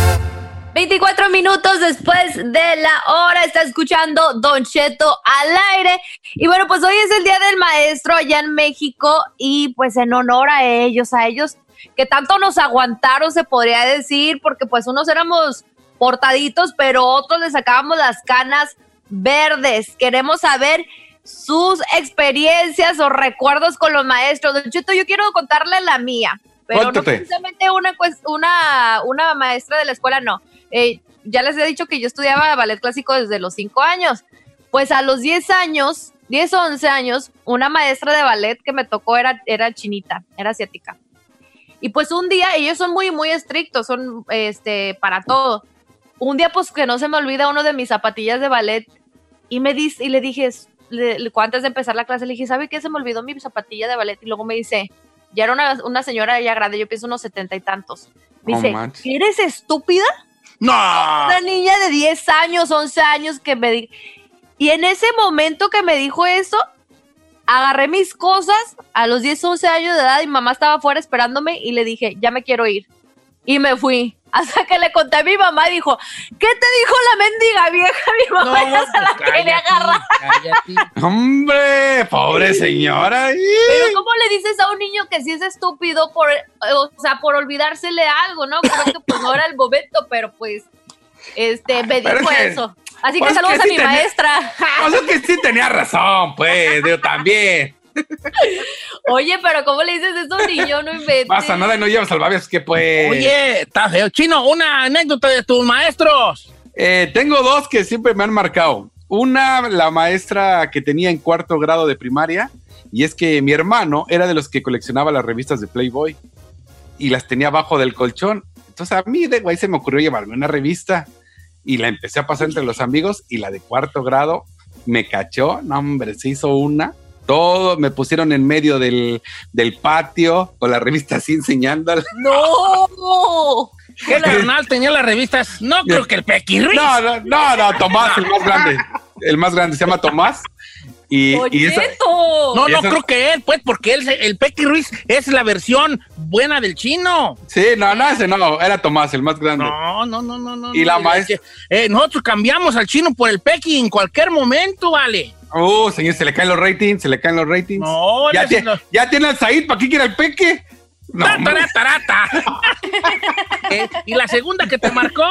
24 minutos después de la hora está escuchando Don Cheto al aire. Y bueno, pues hoy es el Día del Maestro allá en México y pues en honor a ellos, a ellos que tanto nos aguantaron, se podría decir, porque pues unos éramos portaditos, pero otros les sacábamos las canas verdes. Queremos saber sus experiencias o recuerdos con los maestros. Don Cheto, yo quiero contarle la mía. Pero no precisamente una, una, una maestra de la escuela, no. Eh, ya les he dicho que yo estudiaba ballet clásico desde los 5 años. Pues a los 10 años, 10 o 11 años, una maestra de ballet que me tocó era, era chinita, era asiática. Y pues un día, ellos son muy, muy estrictos, son este, para todo. Un día, pues que no se me olvida uno de mis zapatillas de ballet y me dice, y le dije, le- antes de empezar la clase, le dije, ¿sabe qué? Se me olvidó mi zapatilla de ballet. Y luego me dice, ya era una, una señora ya grande, yo pienso unos setenta y tantos. Dice, manches. ¿eres estúpida? No. Una niña de 10 años, 11 años que me di Y en ese momento que me dijo eso, agarré mis cosas a los 10, 11 años de edad y mamá estaba afuera esperándome y le dije, ya me quiero ir. Y me fui. [laughs] Hasta que le conté a mi mamá dijo, ¿qué te dijo la mendiga vieja? [laughs] Mi mamá ya se la quería agarrar. [laughs] Hombre, pobre señora. Pero ¿cómo le dices a un niño que si es estúpido por, o sea, por olvidársele algo, ¿no? Creo que pues no era el momento, pero pues, este, me Pero dijo es que- eso. Así pues que saludos que a sí mi tenía- maestra. O sea que sí tenía razón, pues, yo también. Oye, pero ¿cómo le dices eso a un niño? No inventes. Pasa nada y no llevas salvavidas, que pues. Oye, está feo. Chino, una anécdota de tus maestros. Eh, tengo dos que siempre me han marcado. Una, la maestra que tenía en cuarto grado de primaria, y es que mi hermano era de los que coleccionaba las revistas de Playboy y las tenía abajo del colchón. Entonces a mí de güey se me ocurrió llevarme una revista y la empecé a pasar entre los amigos y la de cuarto grado me cachó, no hombre, se hizo una. Todo me pusieron en medio del, del patio con la revista así enseñándola. [laughs] ¡No! ¿Qué [laughs] carnal tenía las revistas? No creo que el Pequirris. No, no, no, no, Tomás, el más grande. El más grande se llama Tomás. Y, y esa- No, y no esa- creo que él, pues, porque él, el Pequi Ruiz es la versión buena del chino. Sí, no, no, ese no, era Tomás, el más grande. No, no, no, no, no. Y no, la es maestra- eh, nosotros cambiamos al chino por el Pequi en cualquier momento, vale. Oh, señor, se le caen los ratings, se le caen los ratings. No, ya, no, tie- no. ya tiene al Said, ¿para qué quiere el peque? No, tarata. [laughs] Eh, ¿Y la segunda que te marcó?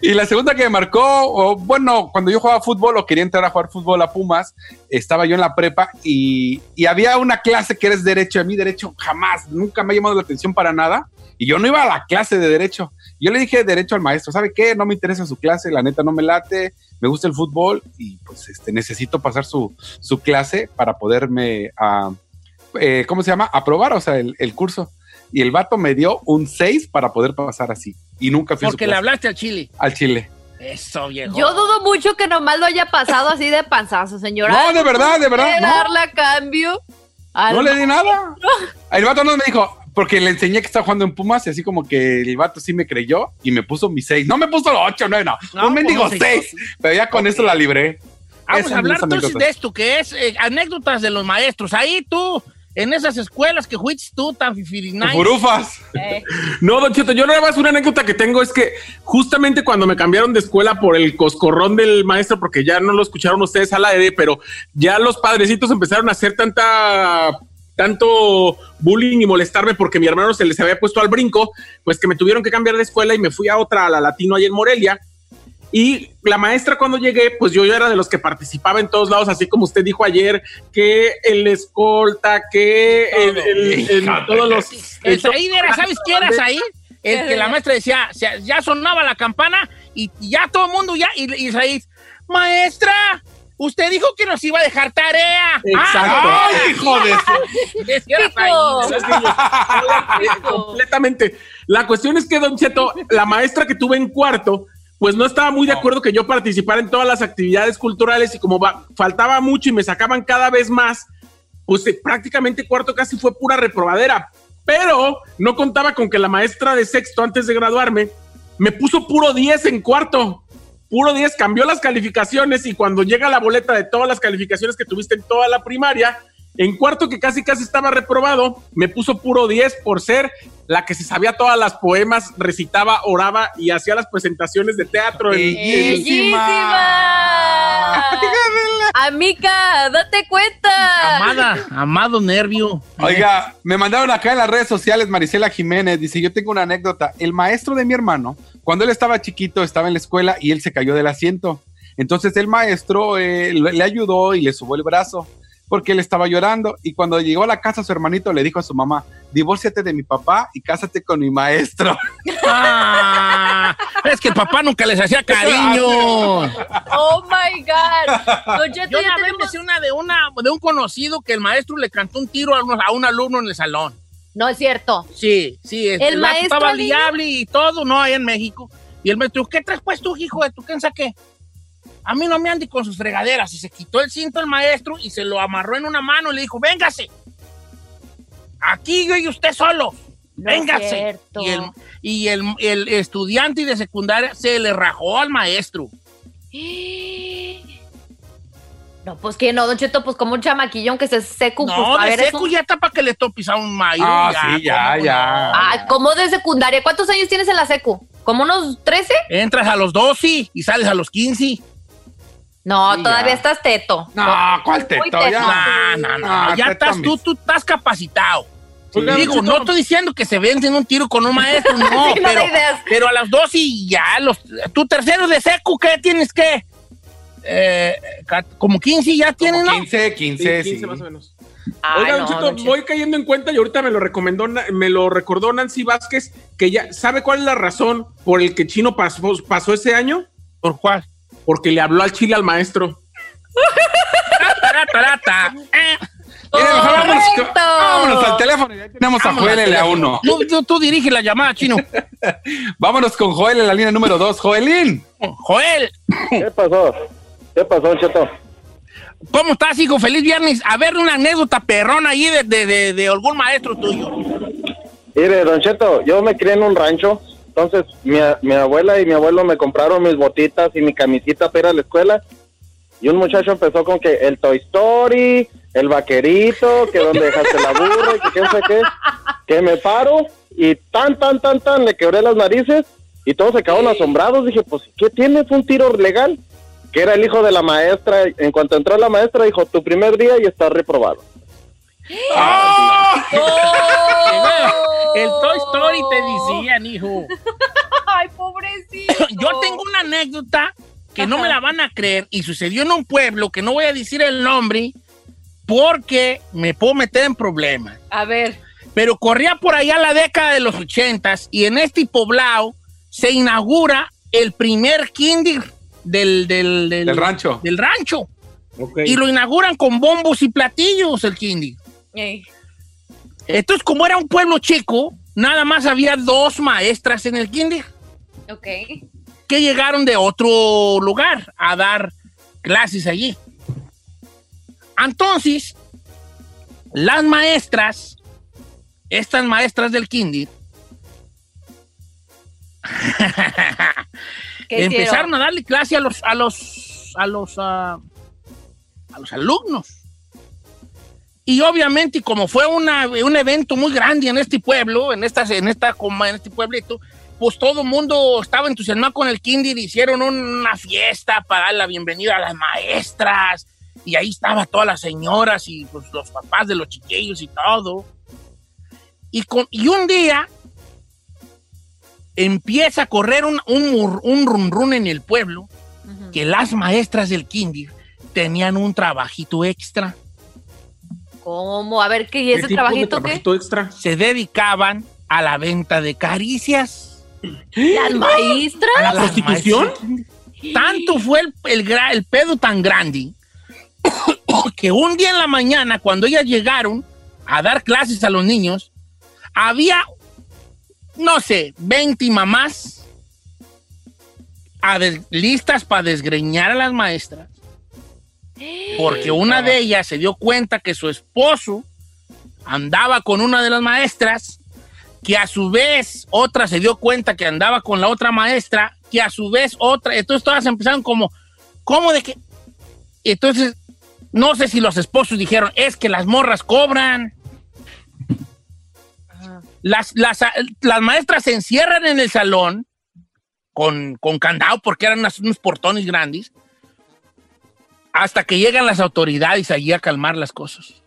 Y la segunda que me marcó, o, bueno, cuando yo jugaba fútbol o quería entrar a jugar fútbol a Pumas, estaba yo en la prepa y, y había una clase que eres derecho. A mí derecho jamás, nunca me ha llamado la atención para nada. Y yo no iba a la clase de derecho. Yo le dije derecho al maestro, ¿sabe qué? No me interesa su clase, la neta no me late, me gusta el fútbol y pues este, necesito pasar su, su clase para poderme, ah, eh, ¿cómo se llama? Aprobar, o sea, el, el curso. Y el vato me dio un 6 para poder pasar así. Y nunca fui a su Porque le clase. hablaste al chile. al chile. Eso, viejo. Yo dudo mucho que nomás lo haya pasado así de panzazo, señora. No, de verdad, de verdad, ¿Puede no. darle a cambio? No le di nada. El vato no me dijo, porque le enseñé que estaba jugando en Pumas y así como que el vato sí me creyó y me puso mi 6. No me puso los 8, no, no. No, un mendigo pues no, 6. Pero ya con eso la libré. Vamos Esa a hablar es la entonces de esto, que es eh, anécdotas de los maestros. Ahí tú, en esas escuelas que fuiste tú tan fifirinay. Furufas. [laughs] No, Don Cheto, yo nada más una anécdota que tengo es que justamente cuando me cambiaron de escuela por el coscorrón del maestro, porque ya no lo escucharon ustedes al aire, pero ya los padrecitos empezaron a hacer tanta tanto bullying y molestarme porque mi hermano se les había puesto al brinco, pues que me tuvieron que cambiar de escuela y me fui a otra, a la Latino ahí en Morelia. Y la maestra cuando llegué, pues yo ya era de los que participaba en todos lados, así como usted dijo ayer, que el escolta, que el, el- el- todos los... El Said era, ¿sabes qué eras ahí? El que la maestra decía, ya sonaba la campana y, y ya todo el mundo ya, y, y Said, maestra, usted dijo que nos iba a dejar tarea. Exacto. Ah, ¡Ay, hijo de completamente. La cuestión es que, Don Cheto, la maestra que tuve en cuarto, pues no estaba muy de acuerdo que yo participara en todas las actividades culturales y como va- faltaba mucho y me sacaban cada vez más, pues eh, prácticamente cuarto casi fue pura reprobadera. Pero no contaba con que la maestra de sexto, antes de graduarme, me puso puro 10 en cuarto. Puro 10, cambió las calificaciones y cuando llega la boleta de todas las calificaciones que tuviste en toda la primaria, en cuarto que casi casi estaba reprobado, me puso puro 10 por ser la que se sabía todas las poemas, recitaba, oraba y hacía las presentaciones de teatro. ¡Bellísima! [laughs] Amiga, date cuenta. Amada, amado nervio. Oiga, me mandaron acá en las redes sociales Marisela Jiménez, dice, yo tengo una anécdota. El maestro de mi hermano, cuando él estaba chiquito, estaba en la escuela y él se cayó del asiento. Entonces el maestro eh, le ayudó y le subió el brazo porque él estaba llorando. Y cuando llegó a la casa, su hermanito le dijo a su mamá, divórciate de mi papá y cásate con mi maestro. [laughs] Ah, es que el papá nunca les hacía cariño. [laughs] Oh my God. Don Cheto, Yo ya una vez me sé una de, una de un conocido que el maestro le cantó un tiro a, unos- a un alumno en el salón. No es cierto. Sí, sí. ¿El vato maestro estaba liable y todo, no, allá en México. Y el maestro, ¿qué traes pues tú, hijo de tu quién saqué? A mí no me ande con sus fregaderas. Y se quitó el cinto el maestro y se lo amarró en una mano y le dijo, véngase. Aquí yo y usted solo. No es Véngase. y el, y el, el estudiante de secundaria se le rajó al maestro. [gasps] No, pues que no, Don Cheto, pues como un chamaquillón que se secu. No, pues, a de ver, un- ya está para que le toque pisar un mayo. Ah, sí, ya, ¿cómo ya. no? Ah, ¿cómo de secundaria? ¿Cuántos años tienes en la secu? ¿Como unos 13? Entras a los 12 y sales a los 15. No, Sí, todavía ya. estás teto. No, ¿cuál teto? teto. Ya. No, no, no. Ah, ya teto estás, tú, tú estás capacitado. Oiga, Digo, no estoy diciendo que se venden un tiro con un [laughs] maestro, no, Sí, no pero, pero a las 12 y ya, los, tu tercero de seco, ¿qué tienes que? Eh, como 15 ya tienes, Como ¿no? 15, 15, Sí, sí. 15 más o menos. Ay, Oiga, no, Don Cheto, Don Cheto. voy cayendo en cuenta y ahorita me lo recomendó, me lo recordó Nancy Vázquez, que ya sabe cuál es la razón por el que Chino pasó, pasó ese año, ¿Por cuál? porque le habló al chile al maestro. Tarata, tarata. Eh. Mejor vámonos, vámonos al teléfono. Ya tenemos a Vámonos Joel al en la teléfono. 1. Tú, tú, tú diriges la llamada, chino. [laughs] Vámonos con Joel en la línea número 2. Joelín. Joel, ¿Qué pasó? ¿Qué pasó, Cheto? ¿cómo estás, hijo? Feliz viernes. A ver, una anécdota perrona ahí de, de, de, de algún maestro tuyo. Mire, Don Cheto, yo me crié en un rancho, entonces mi, mi abuela y mi abuelo me compraron mis botitas y mi camisita para ir a la escuela. Y un muchacho empezó con que el Toy Story, el vaquerito, que donde dejaste la burra y que quién sé qué. Que me paro y tan, tan, tan, tan, le quebré las narices y todos se quedaron asombrados. Dije, pues, ¿qué tienes? ¿Un tiro legal? Que era el hijo de la maestra. En cuanto entró la maestra, dijo, tu primer día y estás reprobado. El Toy Story te decían, hijo. [laughs] Ay, pobrecito. Yo tengo una anécdota que no me la van a creer y sucedió en un pueblo que no voy a decir el nombre porque me puedo meter en problemas. A ver. Pero corría por allá la década de los ochentas y en este poblado se inaugura el primer kinder del, del, del, Del rancho. del rancho. Y lo inauguran con bombos y platillos el kinder. Ey. Entonces, como era un pueblo chico, nada más había dos maestras en el kinder Ok. que llegaron de otro lugar a dar clases allí. Entonces, las maestras, estas maestras del kinder, ¿Qué [laughs] [laughs] empezaron hicieron? a darle clase a los a los a los ah, a los alumnos. Y obviamente, como fue una- un evento muy grande en este pueblo, en esta, en esta en este pueblito, pues todo el mundo estaba entusiasmado con el kinder, hicieron una fiesta para dar la bienvenida a las maestras, y ahí estaba todas las señoras y pues, los papás de los chiquillos y todo. Y, con, y un día empieza a correr un, un, un run run en el pueblo que las maestras del kinder tenían un trabajito extra. ¿Cómo? A ver, ¿qué? ¿Y ese trabajito qué? extra? Se dedicaban a la venta de caricias. ¿Las maestras? ¿A la prostitución? Tanto fue el, el el pedo tan grande [coughs] que un día en la mañana, cuando ellas llegaron a dar clases a los niños, había, no sé, 20 mamás a des- listas para desgreñar a las maestras. Porque una de ellas se dio cuenta que su esposo andaba con una de las maestras, que a su vez otra se dio cuenta que andaba con la otra maestra, que a su vez otra. Entonces todas empezaron como, ¿cómo de que? Entonces, no sé si los esposos dijeron, es que las morras cobran. Las, las, las maestras se encierran en el salón con, con candado porque eran unas- unos portones grandes hasta que llegan las autoridades allí a calmar las cosas.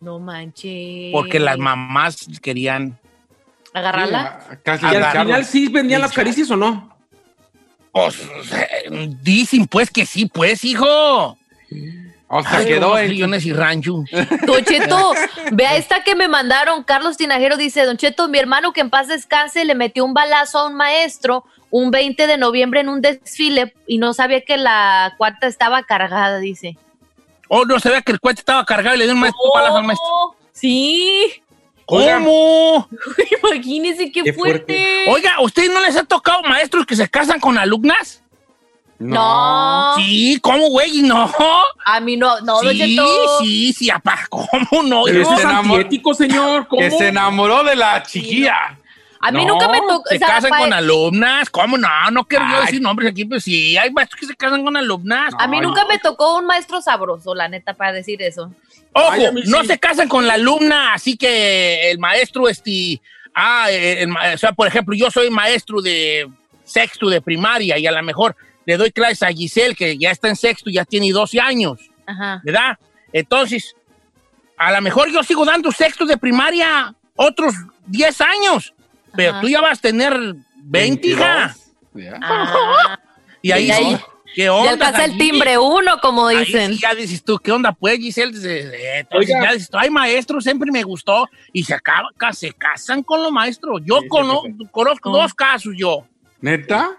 No manches. Porque las mamás querían ¿Agarrarla? ¿Y al final sí vendían las caricias o no? Pues, eh, dicen pues que sí, pues, hijo. O sea, Ay, quedó en- millones y rancho. [laughs] Don Cheto, [laughs] vea esta que me mandaron. Carlos Tinajero dice, Don Cheto, mi hermano que en paz descanse le metió un balazo a un maestro un 20 de noviembre en un desfile y no sabía que la cuarta estaba cargada, dice. Oh, no sabía que el cohete estaba cargado y le dio un maestro un palazo al maestro. Oh, Sí. ¿Cómo? [laughs] Imagínese qué, Qué fuerte. Oiga, ¿a ustedes no les ha tocado maestros que se casan con alumnas? No. Sí, ¿cómo, güey? No. A mí no, no, Don Sí, Cheto. sí, sí, apá, ¿cómo no? Es antiético, señor. Que se enamoró de la chiquilla. A mí No, nunca me tocó. Se o sea, casan con alumnas. ¿Cómo no? No quiero yo decir nombres aquí, pero sí, hay maestros que se casan con alumnas. A mí nunca me tocó un maestro sabroso, la neta, para decir eso. Ojo, Ay, no sí. se casan con la alumna, así que el maestro, este, ah, eh, el o sea, por ejemplo, yo soy maestro de sexto de primaria y a lo mejor le doy clases a Giselle, que ya está en sexto, ya tiene 12 años, Ajá. ¿verdad? Entonces, a lo mejor yo sigo dando sexto de primaria otros 10 años, pero Ajá. tú ya vas a tener 20, hija. Ah, Y ahí Y ahí- sí, ¿qué onda? ya alcanza el timbre uno, como Ahí dicen. sí ya dices tú, ¿qué onda pues, Giselle? Dices, eh, entonces ya dices tú, ay, maestro, siempre me gustó. Y se, acaba, ca- se casan con los maestros. Yo Sí, cono- conozco ¿Cómo? dos casos yo. ¿Neta?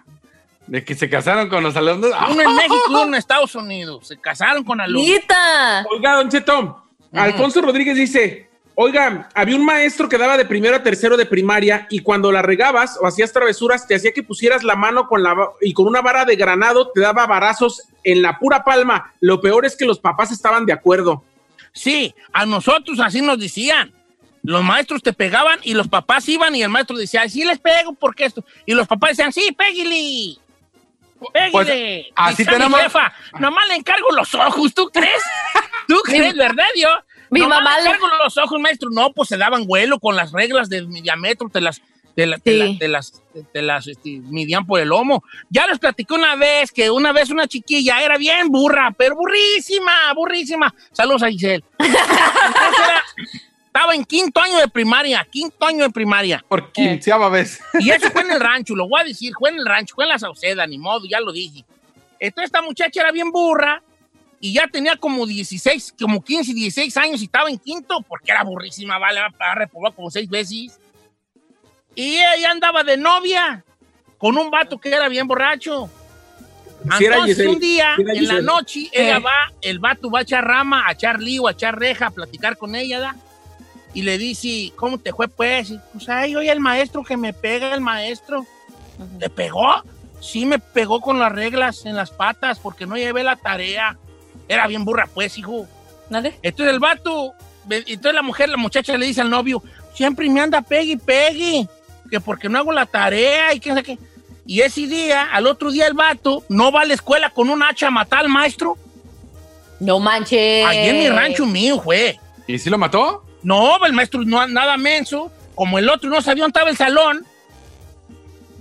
De que se casaron con los alumnos. Uno en [laughs] México y uno en Estados Unidos. Se casaron con alumnos. ¡Nita! Oiga, Don Cheto, Alfonso Rodríguez dice, oiga, había un maestro que daba de primero a tercero de primaria y cuando la regabas o hacías travesuras te hacía que pusieras la mano con la y con una vara de granado te daba varazos en la pura palma. Lo peor es que los papás estaban de acuerdo. Sí, a nosotros así nos decían. Los maestros te pegaban y los papás iban y el maestro decía, sí les pego porque esto. Y los papás decían, sí, péguile. Pues, así mi tenemos- jefa, nomás le encargo los ojos, ¿tú crees? [laughs] ¿Tú crees, verdad, yo? mi Nomás mamá le encargo los ojos, maestro. No, pues se daban vuelo con las reglas de diámetro, te las, te la- te Sí. la- te las, te las este, midían por el lomo. Ya les platicé una vez que una vez una chiquilla era bien burra, pero burrísima, burrísima. Saludos a Giselle. [laughs] Entonces era- estaba en quinto año de primaria, quinto año de primaria. Por quinceava vez. Y eso fue en el [laughs] rancho, lo voy a decir, fue en el rancho, fue en la Sauceda, ni modo, ya lo dije. Entonces esta muchacha era bien burra y ya tenía como 16, como 15, 16 años y estaba en quinto porque era burrísima, vale, para reprobar como seis veces. Y ella andaba de novia con un vato que era bien borracho. Entonces un día, sí en la noche, ella Eh. va, el vato va a echar rama, a echar lío, a echar reja, a platicar con ella, ¿da? Y le dice, ¿cómo te fue, pues? Y, pues, ay, oye, el maestro que me pega, el maestro. ¿Te pegó? Sí, me pegó con las reglas en las patas porque no llevé la tarea. Era bien burra, pues, hijo. ¿Dónde? Entonces el vato, entonces la mujer, la muchacha le dice al novio, siempre me anda pegue y pegue, que porque no hago la tarea y que no sé qué. Y ese día, al otro día el vato no va a la escuela con un hacha a matar al maestro. No manches. Allí en mi rancho mío, fue. ¿Y si lo mató? No, el maestro no nada menso. Como el otro no sabía dónde estaba el salón,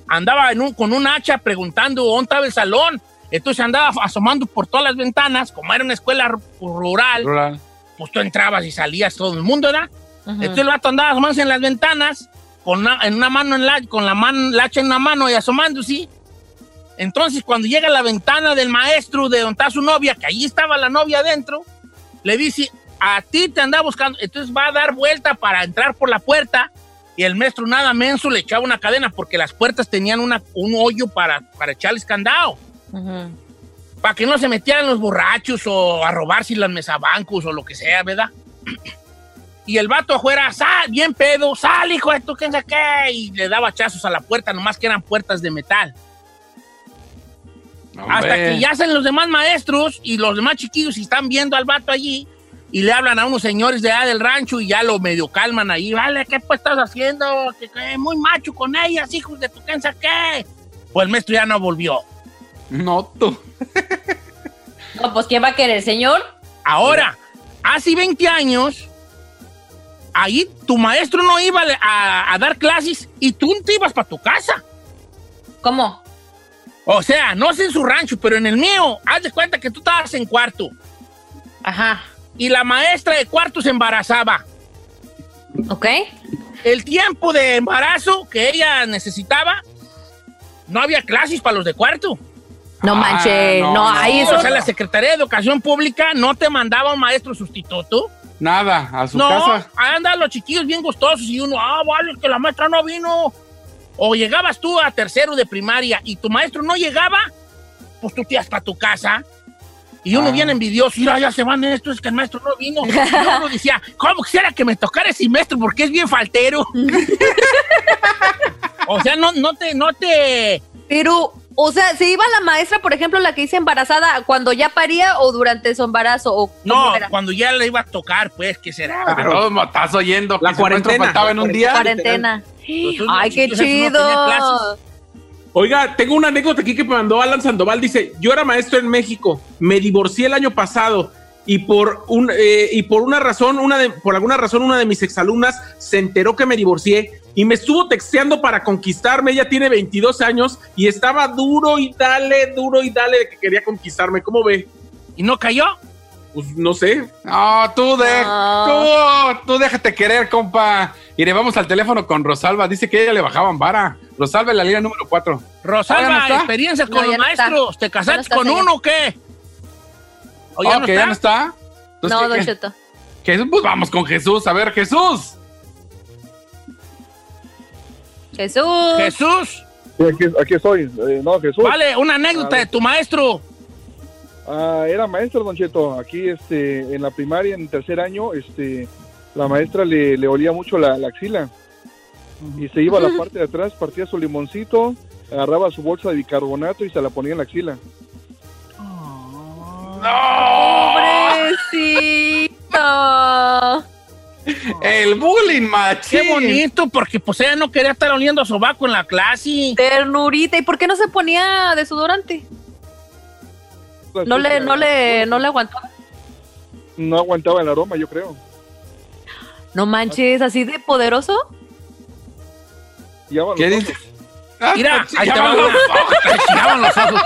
andaba en un- con un hacha preguntando dónde estaba el salón. Entonces andaba asomando por todas las ventanas, como era una escuela ru- rural, Rural. pues tú entrabas y salías todo el mundo, ¿verdad? Entonces el vato andaba asomándose en las ventanas, con una, en una mano, en la, con la, mano, la hacha en una mano y asomándose. Entonces cuando llega a la ventana del maestro de donde está su novia, que allí estaba la novia adentro, le dice, a ti te andaba buscando. Entonces va a dar vuelta para entrar por la puerta y el maestro nada menso le echaba una cadena porque las puertas tenían una, un hoyo para, para echarles candado. Para que no se metieran los borrachos o a robarse las mesabancos o lo que sea, ¿verdad? [clears throat] Y el vato afuera, sal, bien pedo, sal, hijo de tu, ¿quién sabe qué? Y le daba chazos a la puerta, nomás que eran puertas de metal. Hasta que ya hacen los demás maestros y los demás chiquillos y están viendo al vato allí y le hablan a unos señores de allá del rancho y ya lo medio calman ahí. Vale, ¿qué pues estás haciendo? Que, que muy macho con ellas, hijos de tu sabe qué. Pues el maestro ya no volvió. No, tú. [laughs] No, pues ¿quién va a querer, señor? Ahora, hace 20 años, ahí tu maestro no iba a, a dar clases y tú te ibas para tu casa. ¿Cómo? O sea, no sé en su rancho, pero en el mío, haz de cuenta que tú estabas en cuarto. Ajá. Y la maestra de cuarto se embarazaba. ¿Ok? El tiempo de embarazo que ella necesitaba, no había clases para los de cuarto. No manches, no, ahí eso O sea, no. la Secretaría de Educación Pública no te mandaba un maestro sustituto. Nada, a su no, casa. andan los chiquillos bien gustosos y uno, ah, vale, que la maestra no vino. O llegabas tú a tercero de primaria y tu maestro no llegaba, pues tú te ibas para tu casa. Y uno Ah. bien envidioso, mira, ya se van estos, es que el maestro no vino. [laughs] Y uno decía, ¿cómo quisiera que me tocara ese maestro? Porque es bien faltero. [laughs] o sea, no, no te, no te... Pero, o sea, ¿se iba la maestra, por ejemplo, la que dice embarazada, cuando ya paría o durante su embarazo? O No, era? cuando ya le iba a tocar, pues, ¿qué será? Pero no, estás oyendo La que cuarentena. faltaba en un día. Cuarentena. Ay, qué chido. Oiga, tengo una anécdota aquí que me mandó Alan Sandoval. Dice, yo era maestro en México, me divorcié el año pasado y por, un, eh, y por una razón, una de, por alguna razón, una de mis exalumnas se enteró que me divorcié y me estuvo texteando para conquistarme. Ella tiene 22 años y estaba duro y dale, duro y dale de que quería conquistarme. ¿Cómo ve? ¿Y no cayó? Pues no sé. No, tú, de, No. tú, tú déjate querer, compa. Y le vamos al teléfono con Rosalba. Dice que a ella le bajaban vara. Rosalba en la línea número 4. Rosalba, Ah, experiencias No, con los no está. maestros. ¿Te casaste está, con señor. uno o qué? ¿O ya ya no está. Entonces, No, ¿qué- Don qué? Cheto. Jesús, pues vamos con Jesús. A ver, Jesús. Jesús. Jesús. Sí, aquí, aquí estoy. Eh, no, Jesús. Vale, una anécdota Ah, de tu maestro. Ah, era maestra, Don Cheto. Aquí, este, en la primaria, en tercer año, este, la maestra le, le olía mucho la, la axila. Y se iba a la [laughs] parte de atrás, partía su limoncito, agarraba su bolsa de bicarbonato y se la ponía en la axila. ¡Pobrecito! [laughs] El bullying, machín. Qué bonito, porque pues ella no quería estar oliendo a sobaco en la clase. Ternurita. ¿Y por qué no se ponía desodorante? No le, no le, no le aguantó. No aguantaba el aroma, yo creo. No manches, así de poderoso. ¿Qué dice? Mira, ahí te va una. Te chillaban los ojos.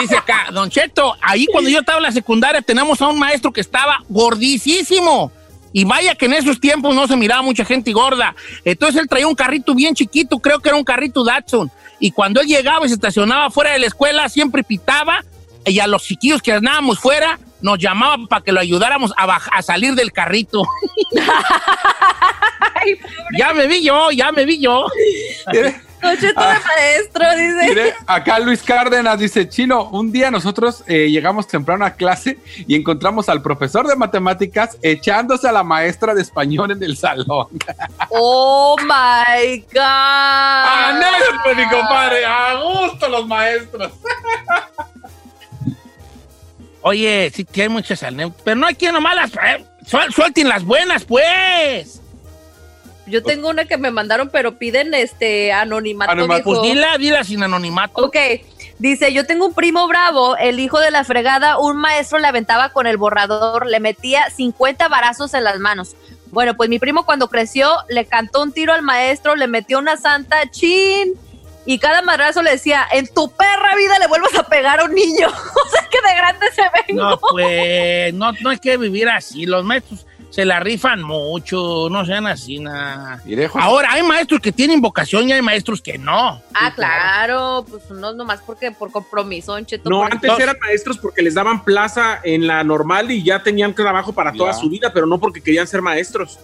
Dice acá, Don Cheto, ahí cuando yo estaba en la secundaria tenemos a un maestro que estaba gordísimo. Y vaya que en esos tiempos no se miraba mucha gente gorda. Entonces él traía un carrito bien chiquito, creo que era un carrito Datsun. Y cuando él llegaba y se estacionaba fuera de la escuela, siempre pitaba. Y a los chiquillos que andábamos fuera, nos llamaba para que lo ayudáramos a, baj- a salir del carrito. [laughs] ya me vi yo, ya me vi yo. Concheto de maestro, dice. Mire, acá Luis Cárdenas dice, Chino, un día nosotros eh, llegamos temprano a clase y encontramos al profesor de matemáticas echándose a la maestra de español en el salón. [laughs] Oh my God. Anécdota, mi compadre, a gusto los maestros. [laughs] Oye, sí que hay muchas anécdotas, pero no hay quien nomás las... eh, suel- suelten las buenas, pues. Yo tengo una que me mandaron, pero piden este anonimato. Anonimato. Pues dila, dila sin anonimato. Ok, dice, yo tengo un primo bravo, el hijo de la fregada, un maestro le aventaba con el borrador, le metía 50 varazos en las manos. Bueno, pues mi primo cuando creció le cantó un tiro al maestro, le metió una santa chin y cada madrazo le decía, en tu perra vida le vuelvas a pegar a un niño. [laughs] o sea que de grande se vengo. No, pues, no, no hay que vivir así. Los maestros se la rifan mucho, no sean así, nada. Ahora, hay maestros que tienen vocación y hay maestros que no. Ah, claro, pues no nomás porque por compromiso, en Cheto. No, por- antes eran maestros porque les daban plaza en la normal y ya tenían trabajo para toda su vida, pero no porque querían ser maestros.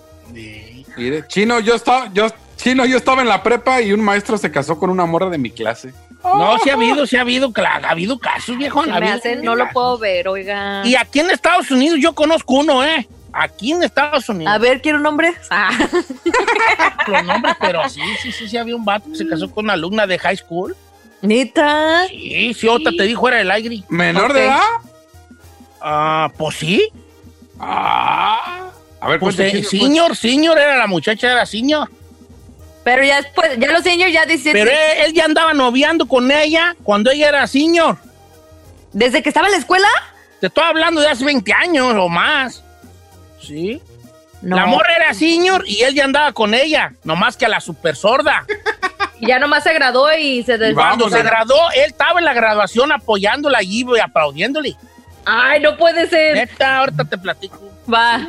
Mire, Chino, yo estaba, yo, Chino, yo estaba en la prepa y un maestro se casó con una morra de mi clase. No, sí ha habido, sí ha habido, claro, ha habido casos, viejo. Se ha me habido hace, no lo puedo ver, oiga. Y aquí en Estados Unidos yo conozco uno, ¿eh? Aquí en Estados Unidos. A ver, ¿quiere un nombre? [laughs] Ah. Los nombres, pero sí, sí, sí, sí, había un vato que se casó con una alumna de high school. ¿Neta? Sí, sí, otra te dijo era del aire. ¿Menor de edad? Ah, pues sí. Ah. A ver, Pues cuente, eh, señor, señor, era la muchacha, era señor. Pero ya después, ya los señores ya 17. Pero él, él ya andaba noviando con ella cuando ella era señor. ¿Desde que estaba en la escuela? Te estoy hablando de hace 20 años o más. Sí. No. La morra era señor y él ya andaba con ella, nomás que a la super sorda. [laughs] Y ya nomás se graduó y se des- Cuando se graduó, él estaba en la graduación apoyándola y y aplaudiéndole. Ay, no puede ser. Neta, ahorita te platico. Va.